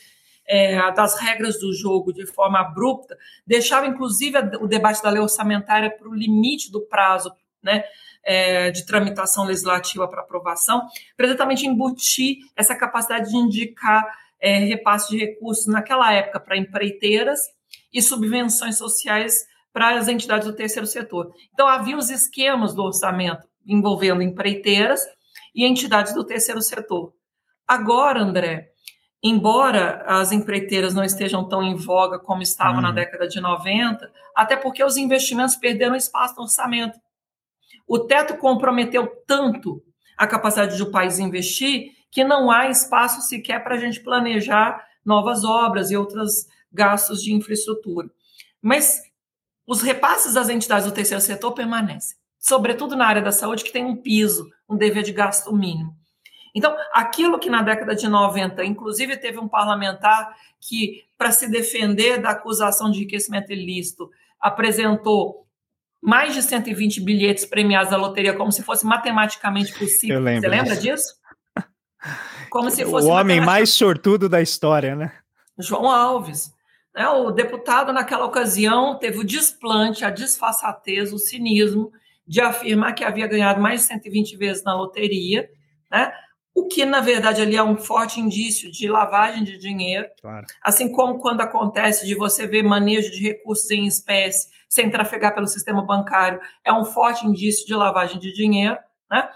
é, das regras do jogo de forma abrupta, deixava inclusive o debate da lei orçamentária para o limite do prazo né, é, de tramitação legislativa para aprovação, para exatamente embutir essa capacidade de indicar é, repasse de recursos naquela época para empreiteiras e subvenções sociais para as entidades do terceiro setor. Então, havia os esquemas do orçamento envolvendo empreiteiras e entidades do terceiro setor. Agora, André, embora as empreiteiras não estejam tão em voga como estavam na uhum. década de 90, até porque os investimentos perderam espaço no orçamento. O teto comprometeu tanto a capacidade do país investir que não há espaço sequer para a gente planejar novas obras e outros gastos de infraestrutura. Mas os repasses das entidades do terceiro setor permanecem, sobretudo na área da saúde, que tem um piso, um dever de gasto mínimo. Então, aquilo que na década de 90, inclusive teve um parlamentar que, para se defender da acusação de enriquecimento ilícito, apresentou mais de 120 bilhetes premiados da loteria como se fosse matematicamente possível. Você lembra disso? Como se fosse o homem mais sortudo da história, né? João Alves. Né? O deputado, naquela ocasião, teve o desplante, a disfarçatez, o cinismo de afirmar que havia ganhado mais de 120 vezes na loteria, né? o que, na verdade, ali é um forte indício de lavagem de dinheiro. Claro. Assim como quando acontece de você ver manejo de recursos em espécie sem trafegar pelo sistema bancário, é um forte indício de lavagem de dinheiro. Né?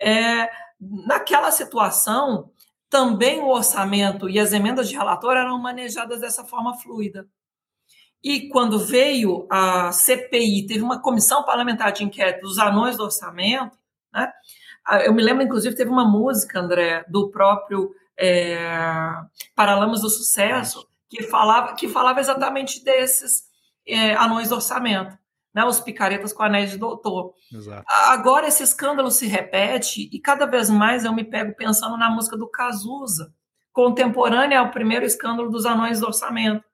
É, naquela situação, também o orçamento e as emendas de relator eram manejadas dessa forma fluida. E quando veio a CPI, teve uma comissão parlamentar de inquérito dos anões do orçamento, né? Ah, eu me lembro, inclusive, teve uma música, André, do próprio é, Paralamas do Sucesso, que falava, que falava exatamente desses é, anões do orçamento, né, os picaretas com anéis de doutor. Exato. Agora esse escândalo se repete e cada vez mais eu me pego pensando na música do Cazuza, contemporânea ao primeiro escândalo dos anões do orçamento.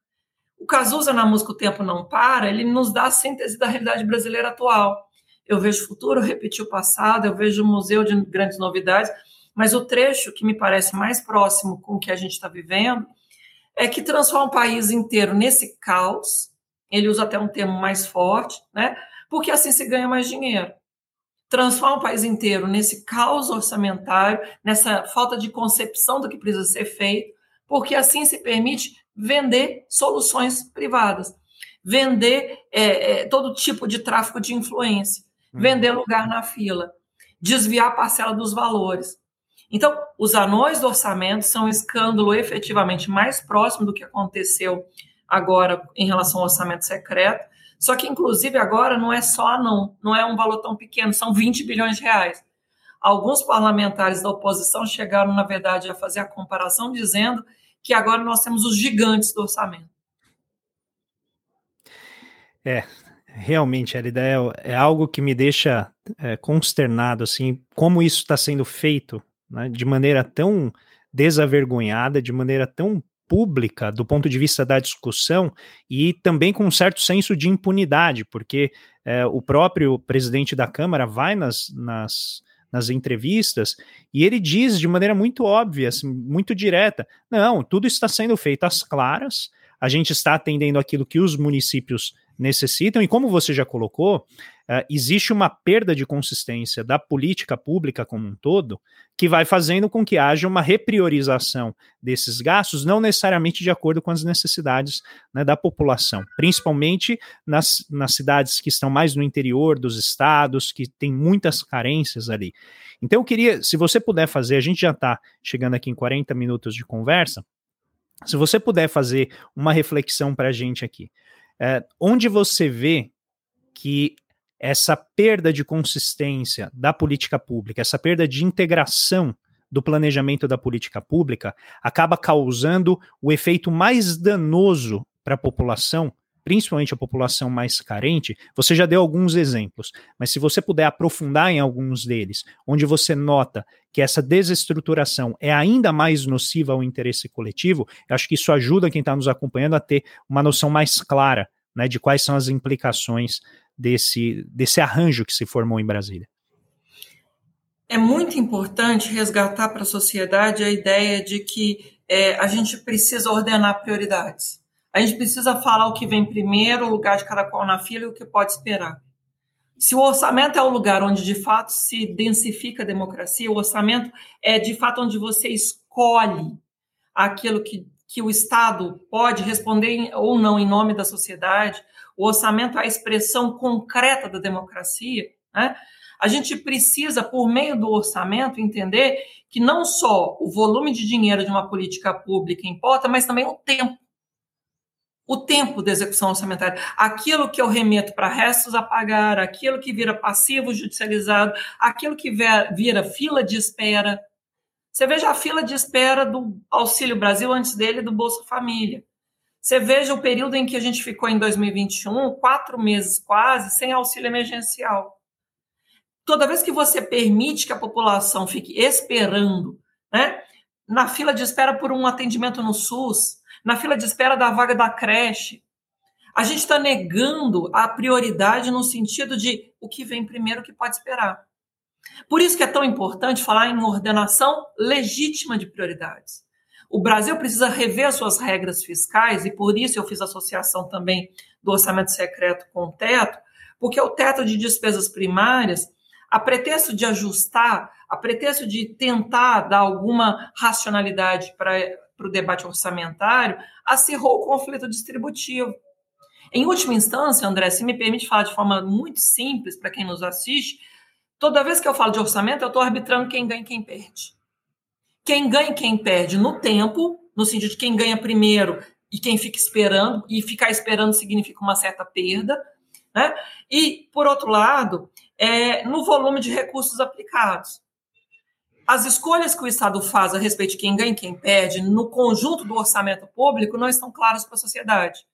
O Cazuza, na música O Tempo Não Para, ele nos dá a síntese da realidade brasileira atual eu vejo o futuro repetir o passado, eu vejo o museu de grandes novidades, mas o trecho que me parece mais próximo com o que a gente está vivendo é que transforma o país inteiro nesse caos. Ele usa até um termo mais forte, né? Porque assim se ganha mais dinheiro. Transforma o país inteiro nesse caos orçamentário, nessa falta de concepção do que precisa ser feito, porque assim se permite vender soluções privadas, vender é, é, todo tipo de tráfico de influência. Uhum. vender lugar na fila, desviar a parcela dos valores. Então, os anões do orçamento são um escândalo efetivamente mais próximo do que aconteceu agora em relação ao orçamento secreto. Só que, inclusive, agora não é só anão, não é um valor tão pequeno, são 20 bilhões de reais. Alguns parlamentares da oposição chegaram, na verdade, a fazer a comparação dizendo que agora nós temos os gigantes do orçamento. É, realmente, a ideia é, é algo que me deixa é, consternado, assim, como isso está sendo feito né, de maneira tão desavergonhada, de maneira tão pública do ponto de vista da discussão e também com um certo senso de impunidade, porque é, o próprio presidente da Câmara vai nas, nas, nas entrevistas e ele diz de maneira muito óbvia, assim, muito direta: não, tudo está sendo feito às claras, a gente está atendendo aquilo que os municípios necessitam, e como você já colocou, uh, existe uma perda de consistência da política pública como um todo, que vai fazendo com que haja uma repriorização desses gastos, não necessariamente de acordo com as necessidades né, da população, principalmente nas, nas cidades que estão mais no interior dos estados, que tem muitas carências ali. Então, eu queria, se você puder fazer, a gente já está chegando aqui em 40 minutos de conversa, se você puder fazer uma reflexão para a gente aqui. É, onde você vê que essa perda de consistência da política pública, essa perda de integração do planejamento da política pública, acaba causando o efeito mais danoso para a população, principalmente a população mais carente, você já deu alguns exemplos, mas se você puder aprofundar em alguns deles, onde você nota que essa desestruturação é ainda mais nociva ao interesse coletivo, eu acho que isso ajuda quem está nos acompanhando a ter uma noção mais clara né, de quais são as implicações desse, desse arranjo que se formou em Brasília. É muito importante resgatar para a sociedade a ideia de que é, a gente precisa ordenar prioridades. A gente precisa falar o que vem primeiro, o lugar de cada qual na fila e o que pode esperar. Se o orçamento é o lugar onde de fato se densifica a democracia, o orçamento é de fato onde você escolhe aquilo que, que o Estado pode responder ou não em nome da sociedade, o orçamento é a expressão concreta da democracia, né? A gente precisa, por meio do orçamento, entender que não só o volume de dinheiro de uma política pública importa, mas também o tempo. O tempo da execução orçamentária. Aquilo que eu remeto para restos a pagar, aquilo que vira passivo judicializado, aquilo que vira fila de espera. Você veja a fila de espera do Auxílio Brasil antes dele do Bolsa Família. Você veja o período em que a gente ficou em 2021, quatro meses quase, sem auxílio emergencial toda vez que você permite que a população fique esperando, né, na fila de espera por um atendimento no SUS, na fila de espera da vaga da creche, a gente está negando a prioridade no sentido de o que vem primeiro que pode esperar. Por isso que é tão importante falar em ordenação legítima de prioridades. O Brasil precisa rever as suas regras fiscais, e por isso eu fiz associação também do orçamento secreto com o teto, porque o teto de despesas primárias a pretexto de ajustar, a pretexto de tentar dar alguma racionalidade para o debate orçamentário, acirrou o conflito distributivo. Em última instância, André, se me permite falar de forma muito simples para quem nos assiste, toda vez que eu falo de orçamento, eu estou arbitrando quem ganha e quem perde. Quem ganha e quem perde no tempo, no sentido de quem ganha primeiro e quem fica esperando, e ficar esperando significa uma certa perda, né? E, por outro lado, é, no volume de recursos aplicados. As escolhas que o Estado faz a respeito de quem ganha e quem perde no conjunto do orçamento público não estão claras para a sociedade.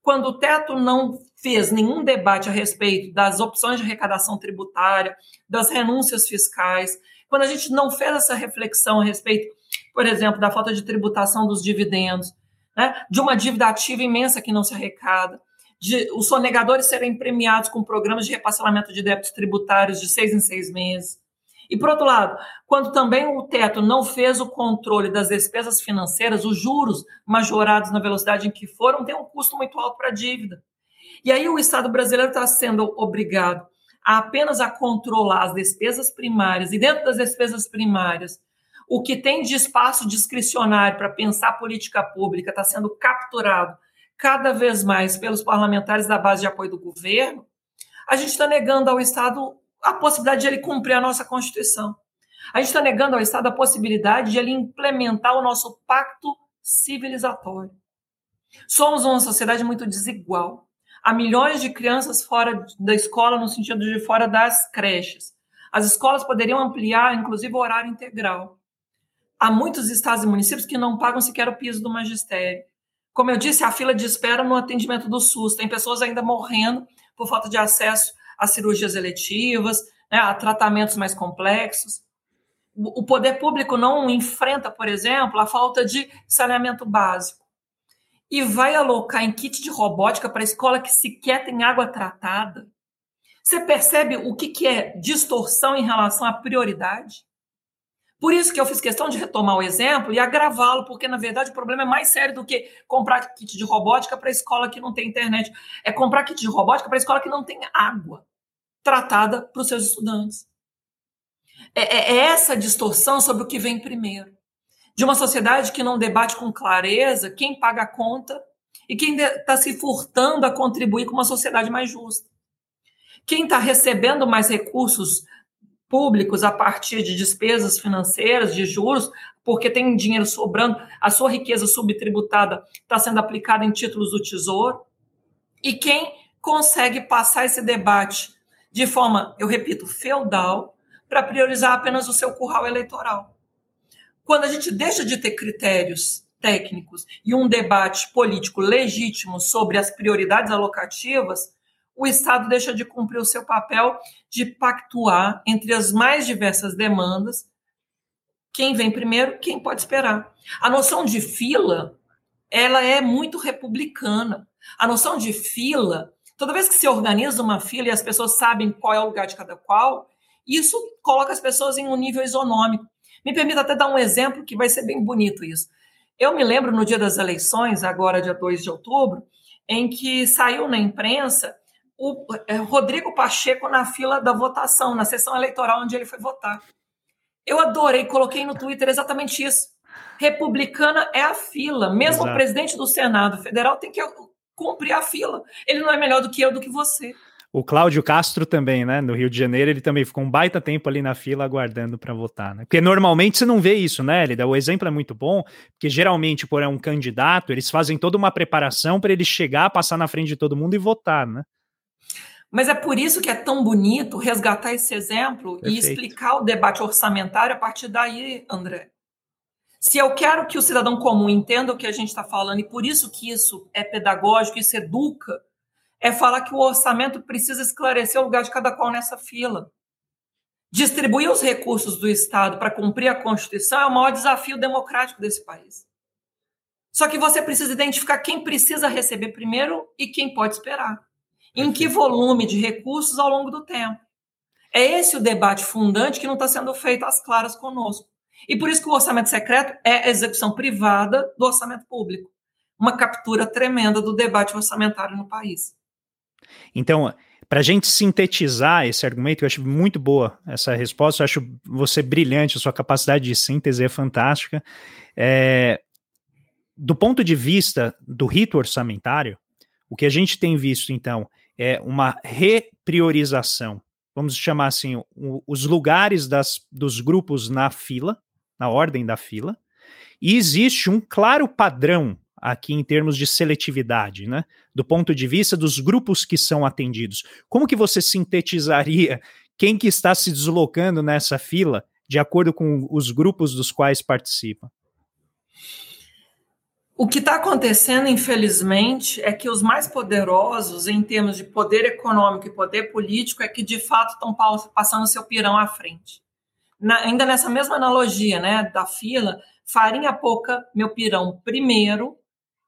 Quando o teto não fez nenhum debate a respeito das opções de arrecadação tributária, das renúncias fiscais, quando a gente não fez essa reflexão a respeito, por exemplo, da falta de tributação dos dividendos, né, de uma dívida ativa imensa que não se arrecada, de os sonegadores serem premiados com programas de reparcelamento de débitos tributários de seis em seis meses. E, por outro lado, quando também o teto não fez o controle das despesas financeiras, os juros majorados na velocidade em que foram, tem um custo muito alto para a dívida. E aí o Estado brasileiro está sendo obrigado a apenas a controlar as despesas primárias, e dentro das despesas primárias, o que tem de espaço discricionário para pensar política pública está sendo capturado cada vez mais pelos parlamentares da base de apoio do governo, a gente está negando ao Estado a possibilidade de ele cumprir a nossa Constituição. A gente está negando ao Estado a possibilidade de ele implementar o nosso pacto civilizatório. Somos uma sociedade muito desigual. Há milhões de crianças fora da escola, no sentido de fora das creches. As escolas poderiam ampliar, inclusive, o horário integral. Há muitos estados e municípios que não pagam sequer o piso do magistério. Como eu disse, a fila de espera no atendimento do SUS. Tem pessoas ainda morrendo por falta de acesso a cirurgias eletivas, né, a tratamentos mais complexos. O poder público não enfrenta, por exemplo, a falta de saneamento básico. E vai alocar em kit de robótica para escola que sequer tem água tratada. Você percebe o que, que é distorção em relação à prioridade? Por isso que eu fiz questão de retomar o exemplo e agravá-lo, porque na verdade o problema é mais sério do que comprar kit de robótica para escola que não tem internet. É comprar kit de robótica para escola que não tem água tratada para os seus estudantes. É, é, é essa distorção sobre o que vem primeiro. De uma sociedade que não debate com clareza quem paga a conta e quem está se furtando a contribuir com uma sociedade mais justa. Quem está recebendo mais recursos públicos a partir de despesas financeiras, de juros, porque tem dinheiro sobrando, a sua riqueza subtributada está sendo aplicada em títulos do Tesouro. E quem consegue passar esse debate de forma, eu repito, feudal, para priorizar apenas o seu curral eleitoral. Quando a gente deixa de ter critérios técnicos e um debate político legítimo sobre as prioridades alocativas, o Estado deixa de cumprir o seu papel de pactuar entre as mais diversas demandas quem vem primeiro, quem pode esperar. A noção de fila, ela é muito republicana. A noção de fila, toda vez que se organiza uma fila e as pessoas sabem qual é o lugar de cada qual, Isso coloca as pessoas em um nível isonômico. Me permita até dar um exemplo que vai ser bem bonito isso. Eu me lembro no dia das eleições, agora dia 2 de outubro, em que saiu na imprensa o é, Rodrigo Pacheco na fila da votação, na sessão eleitoral onde ele foi votar. Eu adorei, coloquei no Twitter exatamente isso. Republicana é a fila. Mesmo Exato. o presidente do Senado Federal tem que cumprir a fila. Ele não é melhor do que eu, do que você. O Cláudio Castro também, né? No Rio de Janeiro, ele também ficou um baita tempo ali na fila aguardando para votar, né? Porque normalmente você não vê isso, né, Elida? O exemplo é muito bom, porque geralmente, por é um candidato, eles fazem toda uma preparação para ele chegar, passar na frente de todo mundo e votar, né? Mas é por isso que é tão bonito resgatar esse exemplo Perfeito. e explicar o debate orçamentário a partir daí, André. Se eu quero que o cidadão comum entenda o que a gente está falando, e por isso que isso é pedagógico, isso educa, é falar que o orçamento precisa esclarecer o lugar de cada qual nessa fila. Distribuir os recursos do Estado para cumprir a Constituição é o maior desafio democrático desse país. Só que você precisa identificar quem precisa receber primeiro e quem pode esperar. Em que volume de recursos ao longo do tempo. É esse o debate fundante que não está sendo feito às claras conosco. E por isso que o orçamento secreto é a execução privada do orçamento público. Uma captura tremenda do debate orçamentário no país. Então, para a gente sintetizar esse argumento, eu acho muito boa essa resposta, eu acho você brilhante, a sua capacidade de síntese é fantástica. É, do ponto de vista do rito orçamentário, o que a gente tem visto, então, é uma repriorização, vamos chamar assim, o, os lugares das, dos grupos na fila, na ordem da fila, e existe um claro padrão aqui em termos de seletividade, né? Do ponto de vista dos grupos que são atendidos. Como que você sintetizaria quem que está se deslocando nessa fila de acordo com os grupos dos quais participa? O que está acontecendo, infelizmente, é que os mais poderosos, em termos de poder econômico e poder político, é que de fato estão passando seu pirão à frente. Na, ainda nessa mesma analogia né, da fila, farinha pouca, meu pirão primeiro,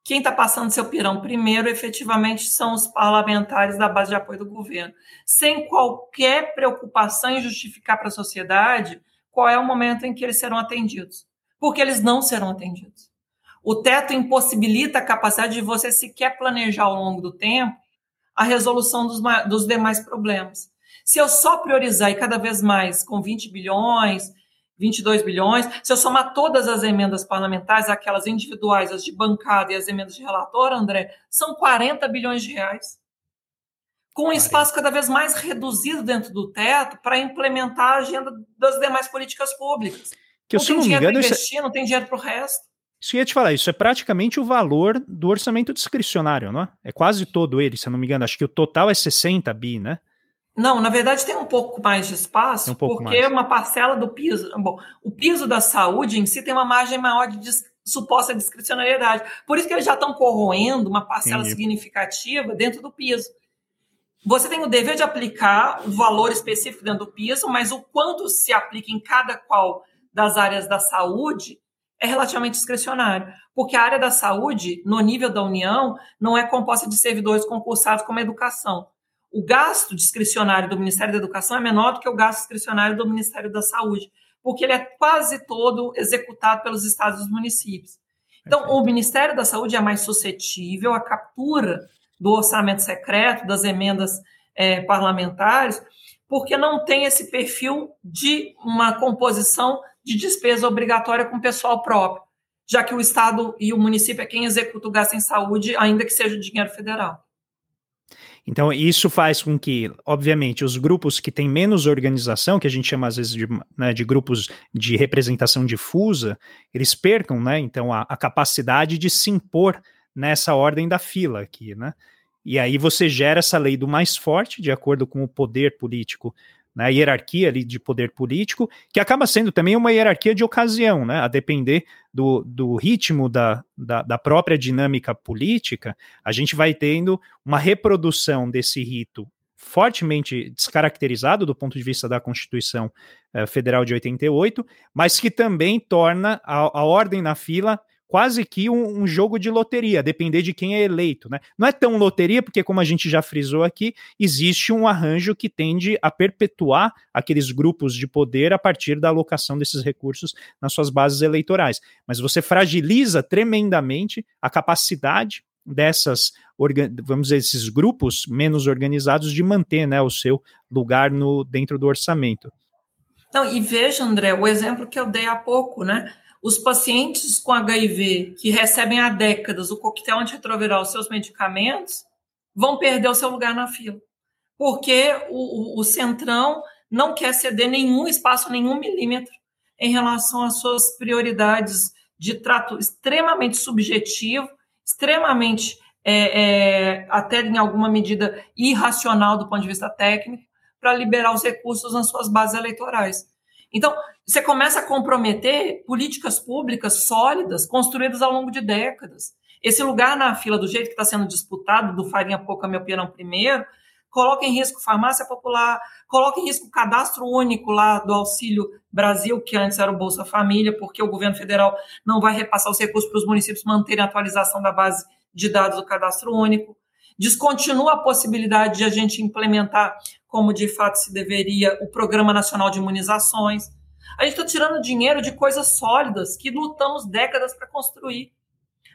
quem está passando seu pirão primeiro, efetivamente, são os parlamentares da base de apoio do governo, sem qualquer preocupação em justificar para a sociedade qual é o momento em que eles serão atendidos, porque eles não serão atendidos. O teto impossibilita a capacidade de você sequer planejar ao longo do tempo a resolução dos, dos demais problemas. Se eu só priorizar e cada vez mais com 20 bilhões, 22 bilhões. Se eu somar todas as emendas parlamentares, aquelas individuais, as de bancada e as emendas de relator, André, são 40 bilhões de reais. Com um espaço cada vez mais reduzido dentro do teto para implementar a agenda das demais políticas públicas. Que, não tem dinheiro para é investir, não tem dinheiro para o resto. Isso ia te falar, isso é praticamente o valor do orçamento discricionário, não é? É quase todo ele, se eu não me engano. Acho que o total é 60 bi, né? Não, na verdade tem um pouco mais de espaço, um porque mais. uma parcela do piso. Bom, o piso da saúde em si tem uma margem maior de dis, suposta discricionariedade. Por isso que eles já estão corroendo uma parcela Entendi. significativa dentro do piso. Você tem o dever de aplicar o valor específico dentro do piso, mas o quanto se aplica em cada qual das áreas da saúde é relativamente discricionário, porque a área da saúde, no nível da União, não é composta de servidores concursados como a educação o gasto discricionário do Ministério da Educação é menor do que o gasto discricionário do Ministério da Saúde, porque ele é quase todo executado pelos estados e os municípios. Então, o Ministério da Saúde é mais suscetível à captura do orçamento secreto, das emendas é, parlamentares, porque não tem esse perfil de uma composição de despesa obrigatória com pessoal próprio, já que o Estado e o município é quem executa o gasto em saúde, ainda que seja o dinheiro federal. Então, isso faz com que, obviamente, os grupos que têm menos organização, que a gente chama às vezes de, né, de grupos de representação difusa, eles percam, né, então, a, a, capacidade de se impor nessa ordem da fila aqui, né? E aí você gera essa lei do mais forte, de acordo com o poder político né, hierarquia ali de poder político, que acaba sendo também uma hierarquia de ocasião, né, a depender do, do ritmo da, da, da, própria dinâmica política, a gente vai tendo uma reprodução desse rito fortemente descaracterizado do ponto de vista da Constituição eh, Federal de 88, mas que também torna a, a ordem na fila quase que um, um, jogo de loteria, depender de quem é eleito. Né? Não é tão loteria, porque, como a gente já frisou aqui, existe um arranjo que tende a perpetuar aqueles grupos de poder a partir da alocação desses recursos nas suas bases eleitorais. Mas você fragiliza tremendamente a capacidade dessas, vamos dizer, esses grupos menos organizados de manter né, o seu lugar no, dentro do orçamento. Então, e veja, André, o exemplo que eu dei há pouco, né? Os pacientes com HIV que recebem há décadas o coquetel antirretroviral, os seus medicamentos, vão perder o seu lugar na fila. Porque o, o, o Centrão não quer ceder nenhum espaço, nenhum milímetro em relação às suas prioridades de trato extremamente subjetivo, extremamente, é, é, até em alguma medida, irracional do ponto de vista técnico, para liberar os recursos nas suas bases eleitorais. Então, você começa a comprometer políticas públicas sólidas, construídas ao longo de décadas. Esse lugar na fila, do jeito que está sendo disputado, do farinha pouca, minha opinião, primeiro, coloca em risco farmácia popular, coloca em risco o cadastro único lá do Auxílio Brasil, que antes era o Bolsa Família, porque o governo federal não vai repassar os recursos para os municípios manterem a atualização da base de dados do cadastro único. Descontinua a possibilidade de a gente implementar, como de fato se deveria, o Programa Nacional de Imunizações. A gente está tirando dinheiro de coisas sólidas que lutamos décadas para construir,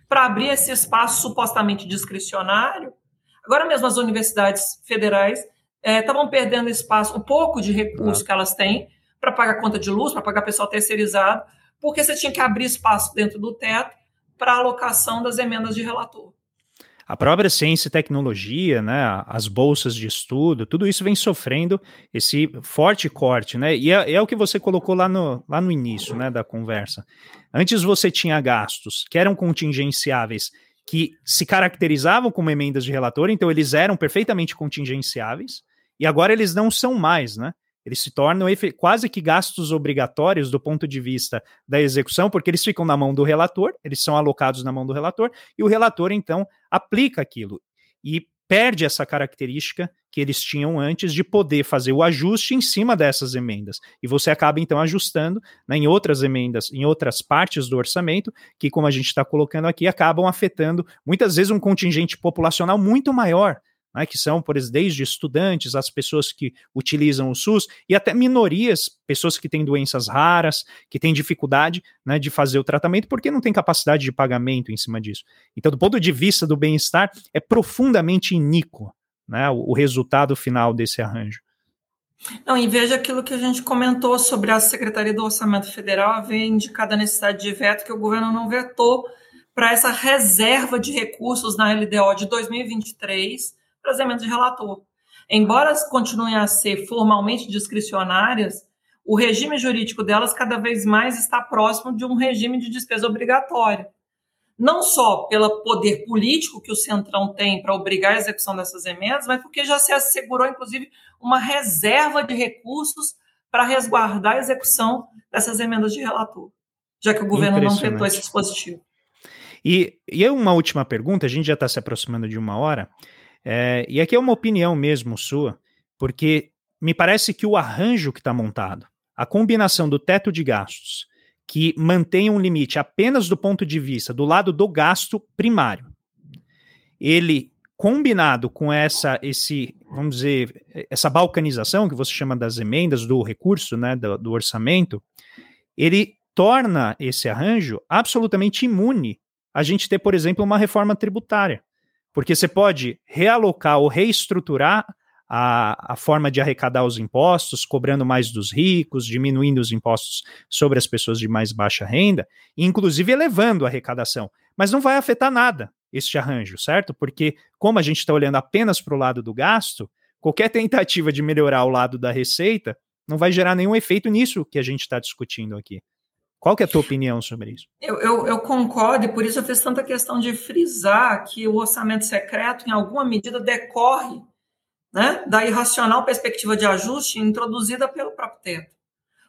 para abrir esse espaço supostamente discricionário. Agora mesmo as universidades federais estavam é, perdendo espaço, o pouco de recurso que elas têm para pagar conta de luz, para pagar pessoal terceirizado, porque você tinha que abrir espaço dentro do teto para alocação das emendas de relator. A própria ciência e tecnologia, né, as bolsas de estudo, tudo isso vem sofrendo esse forte corte, né? E é, é, o que você colocou lá no, lá no início, né, da conversa. Antes você tinha gastos que eram contingenciáveis, que se caracterizavam como emendas de relator, então eles eram perfeitamente contingenciáveis, e agora eles não são mais, né? Eles se tornam quase que gastos obrigatórios do ponto de vista da execução, porque eles ficam na mão do relator, eles são alocados na mão do relator, e o relator, então, aplica aquilo. E perde essa característica que eles tinham antes de poder fazer o ajuste em cima dessas emendas. E você acaba, então, ajustando né, em outras emendas, em outras partes do orçamento, que, como a gente está colocando aqui, acabam afetando muitas vezes um contingente populacional muito maior né, que são, por exemplo, desde estudantes, as pessoas que utilizam o SUS e até minorias, pessoas que têm doenças raras, que têm dificuldade né, de fazer o tratamento porque não tem capacidade de pagamento em cima disso. Então, do ponto de vista do bem-estar, é profundamente iníquo né, o, o resultado final desse arranjo. Não, e veja aquilo que a gente comentou sobre a Secretaria do Orçamento Federal haver indicado a necessidade de veto que o governo não vetou para essa reserva de recursos na LDO de 2023 trazimento de relator. Embora continuem a ser formalmente discricionárias, o regime jurídico delas cada vez mais está próximo de um regime de despesa obrigatória. Não só pelo poder político que o Centrão tem para obrigar a execução dessas emendas, mas porque já se assegurou, inclusive, uma reserva de recursos para resguardar a execução dessas emendas de relator, já que o governo não vetou esse dispositivo. E, e uma última pergunta, a gente já está se aproximando de uma hora. É, e aqui é uma opinião mesmo sua, porque me parece que o arranjo que está montado, a combinação do teto de gastos, que mantém um limite apenas do ponto de vista do lado do gasto primário, ele combinado com essa esse vamos dizer essa balcanização que você chama das emendas do recurso né do, do orçamento ele torna esse arranjo absolutamente imune a gente ter por exemplo uma reforma tributária porque você pode realocar ou reestruturar a, a, forma de arrecadar os impostos, cobrando mais dos ricos, diminuindo os impostos sobre as pessoas de mais baixa renda, inclusive elevando a arrecadação. Mas não vai afetar nada este arranjo, certo? Porque, como a gente está olhando apenas para o lado do gasto, qualquer tentativa de melhorar o lado da receita não vai gerar nenhum efeito nisso que a gente está discutindo aqui. Qual que é a tua opinião sobre isso? Eu, eu, eu, concordo, e por isso eu fiz tanta questão de frisar que o orçamento secreto, em alguma medida, decorre né, da irracional perspectiva de ajuste introduzida pelo próprio teto.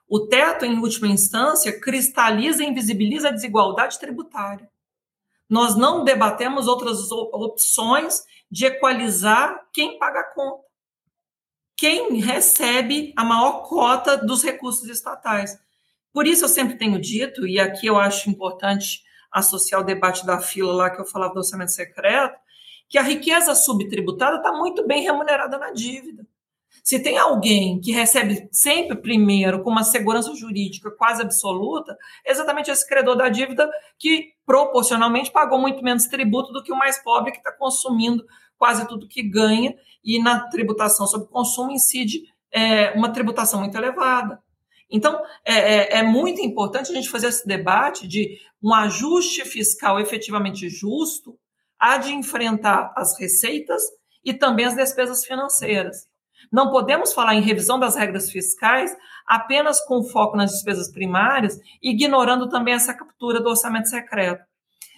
O teto, em última instância, cristaliza e invisibiliza a desigualdade tributária. Nós não debatemos outras opções de equalizar quem paga a conta, quem recebe a maior cota dos recursos estatais. Por isso eu sempre tenho dito, e aqui eu acho importante associar o debate da fila lá que eu falava do orçamento secreto, que a riqueza subtributada está muito bem remunerada na dívida. Se tem alguém que recebe sempre primeiro com uma segurança jurídica quase absoluta, é exatamente esse credor da dívida que proporcionalmente pagou muito menos tributo do que o mais pobre que está consumindo quase tudo que ganha e na tributação sobre consumo incide é, uma tributação muito elevada. Então, é, é, é, muito importante a gente fazer esse debate de um ajuste fiscal efetivamente justo há de enfrentar as receitas e também as despesas financeiras. Não podemos falar em revisão das regras fiscais apenas com foco nas despesas primárias, ignorando também essa captura do orçamento secreto.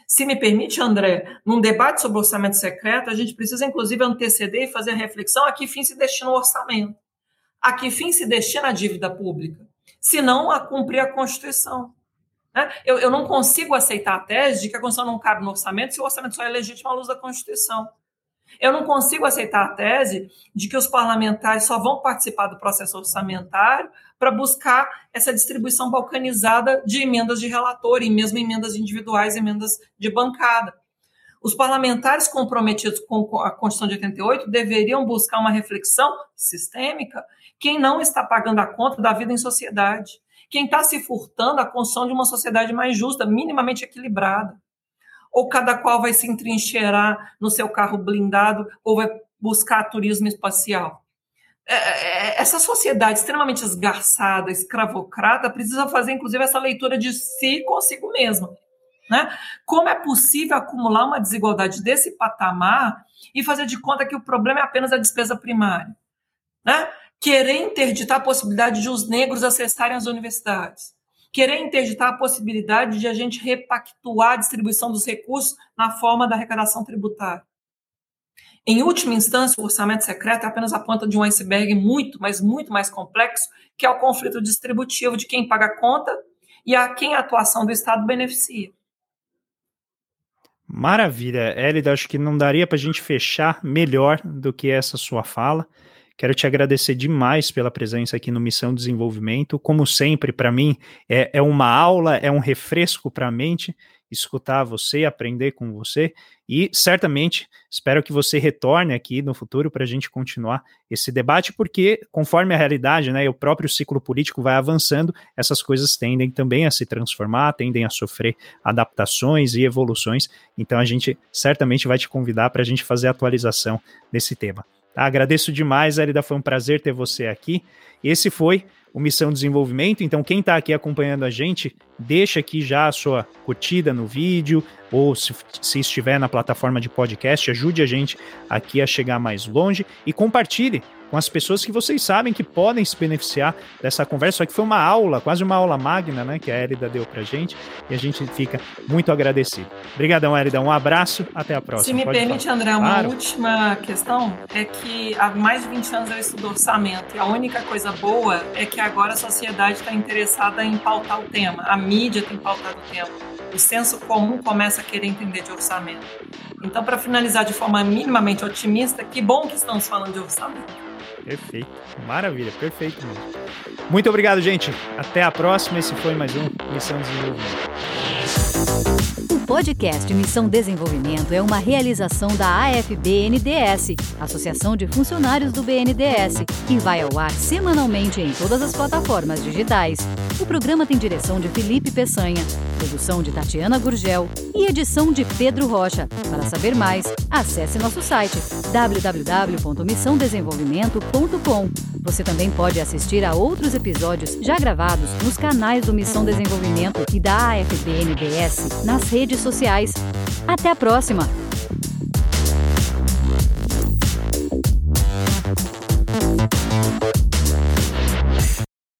Se me permite, André, num debate sobre orçamento secreto, a gente precisa, inclusive, anteceder e fazer a reflexão a que fim se destina o orçamento, a que fim se destina a dívida pública, se não a cumprir a Constituição. Né? Eu, eu não consigo aceitar a tese de que a Constituição não cabe no orçamento se o orçamento só é legítimo à luz da Constituição. Eu não consigo aceitar a tese de que os parlamentares só vão participar do processo orçamentário para buscar essa distribuição balcanizada de emendas de relator e mesmo emendas individuais, emendas de bancada. Os parlamentares comprometidos com a Constituição de 88 deveriam buscar uma reflexão sistêmica. Quem não está pagando a conta da vida em sociedade? Quem está se furtando a construção de uma sociedade mais justa, minimamente equilibrada? ou cada qual vai se entrincheirar no seu carro blindado ou vai buscar turismo espacial. É, é, é, essa sociedade extremamente esgarçada, escravocrata, precisa fazer, inclusive, essa leitura de si consigo mesma. Né? Como é possível acumular uma desigualdade desse patamar e fazer de conta que o problema é apenas a despesa primária? Né? Querer interditar a possibilidade de os negros acessarem as universidades querer interditar a possibilidade de a gente repactuar a distribuição dos recursos na forma da arrecadação tributária. Em última instância, o orçamento secreto é apenas a ponta de um iceberg muito, mas muito mais complexo, que é o conflito distributivo de quem paga a conta e a quem a atuação do Estado beneficia. Maravilha, Elida. Acho que não daria para a gente fechar melhor do que essa sua fala. Quero te agradecer demais pela presença aqui no Missão Desenvolvimento. Como sempre, para mim, é, é uma aula, é um refresco para a mente escutar você, aprender com você e certamente espero que você retorne aqui no futuro para a gente continuar esse debate, porque conforme a realidade, né, o próprio ciclo político vai avançando, essas coisas tendem também a se transformar, tendem a sofrer adaptações e evoluções. Então a gente certamente vai te convidar para a gente fazer a atualização desse tema. Agradeço demais, Elida, foi um prazer ter você aqui. Esse foi o Missão Desenvolvimento. Então, quem está aqui acompanhando a gente, deixa aqui já a sua curtida no vídeo, ou se, se, estiver na plataforma de podcast, ajude a gente aqui a chegar mais longe e compartilhe com as pessoas que vocês sabem que podem se beneficiar dessa conversa. Só que foi uma aula, quase uma aula magna, né, que a Elida deu pra gente, e a gente fica muito agradecido. Obrigadão, Elida, um abraço, até a próxima. Se me Pode permite, falar. André, uma claro. última questão é que há mais de 20 anos eu estudo orçamento, e a única coisa boa é que agora a sociedade está interessada em pautar o tema, a mídia tem pautado o tema, o senso comum começa a querer entender de orçamento. Então, para finalizar de forma minimamente otimista, que bom que estamos falando de orçamento. Perfeito. Maravilha, perfeito mesmo. Muito obrigado, gente. Até a próxima. Esse foi mais um Missão Desenvolvimento. O podcast Missão Desenvolvimento é uma realização da AFBNDS, Associação de Funcionários do BNDES, que vai ao ar semanalmente em todas as plataformas digitais. O programa tem direção de Felipe Peçanha, produção de Tatiana Gurgel e edição de Pedro Rocha. Para saber mais, acesse nosso site www.missãodesenvolvimento.com. Você também pode assistir a outros episódios já gravados nos canais do Missão Desenvolvimento e da AFPNBS nas redes sociais. Até a próxima! Thank you.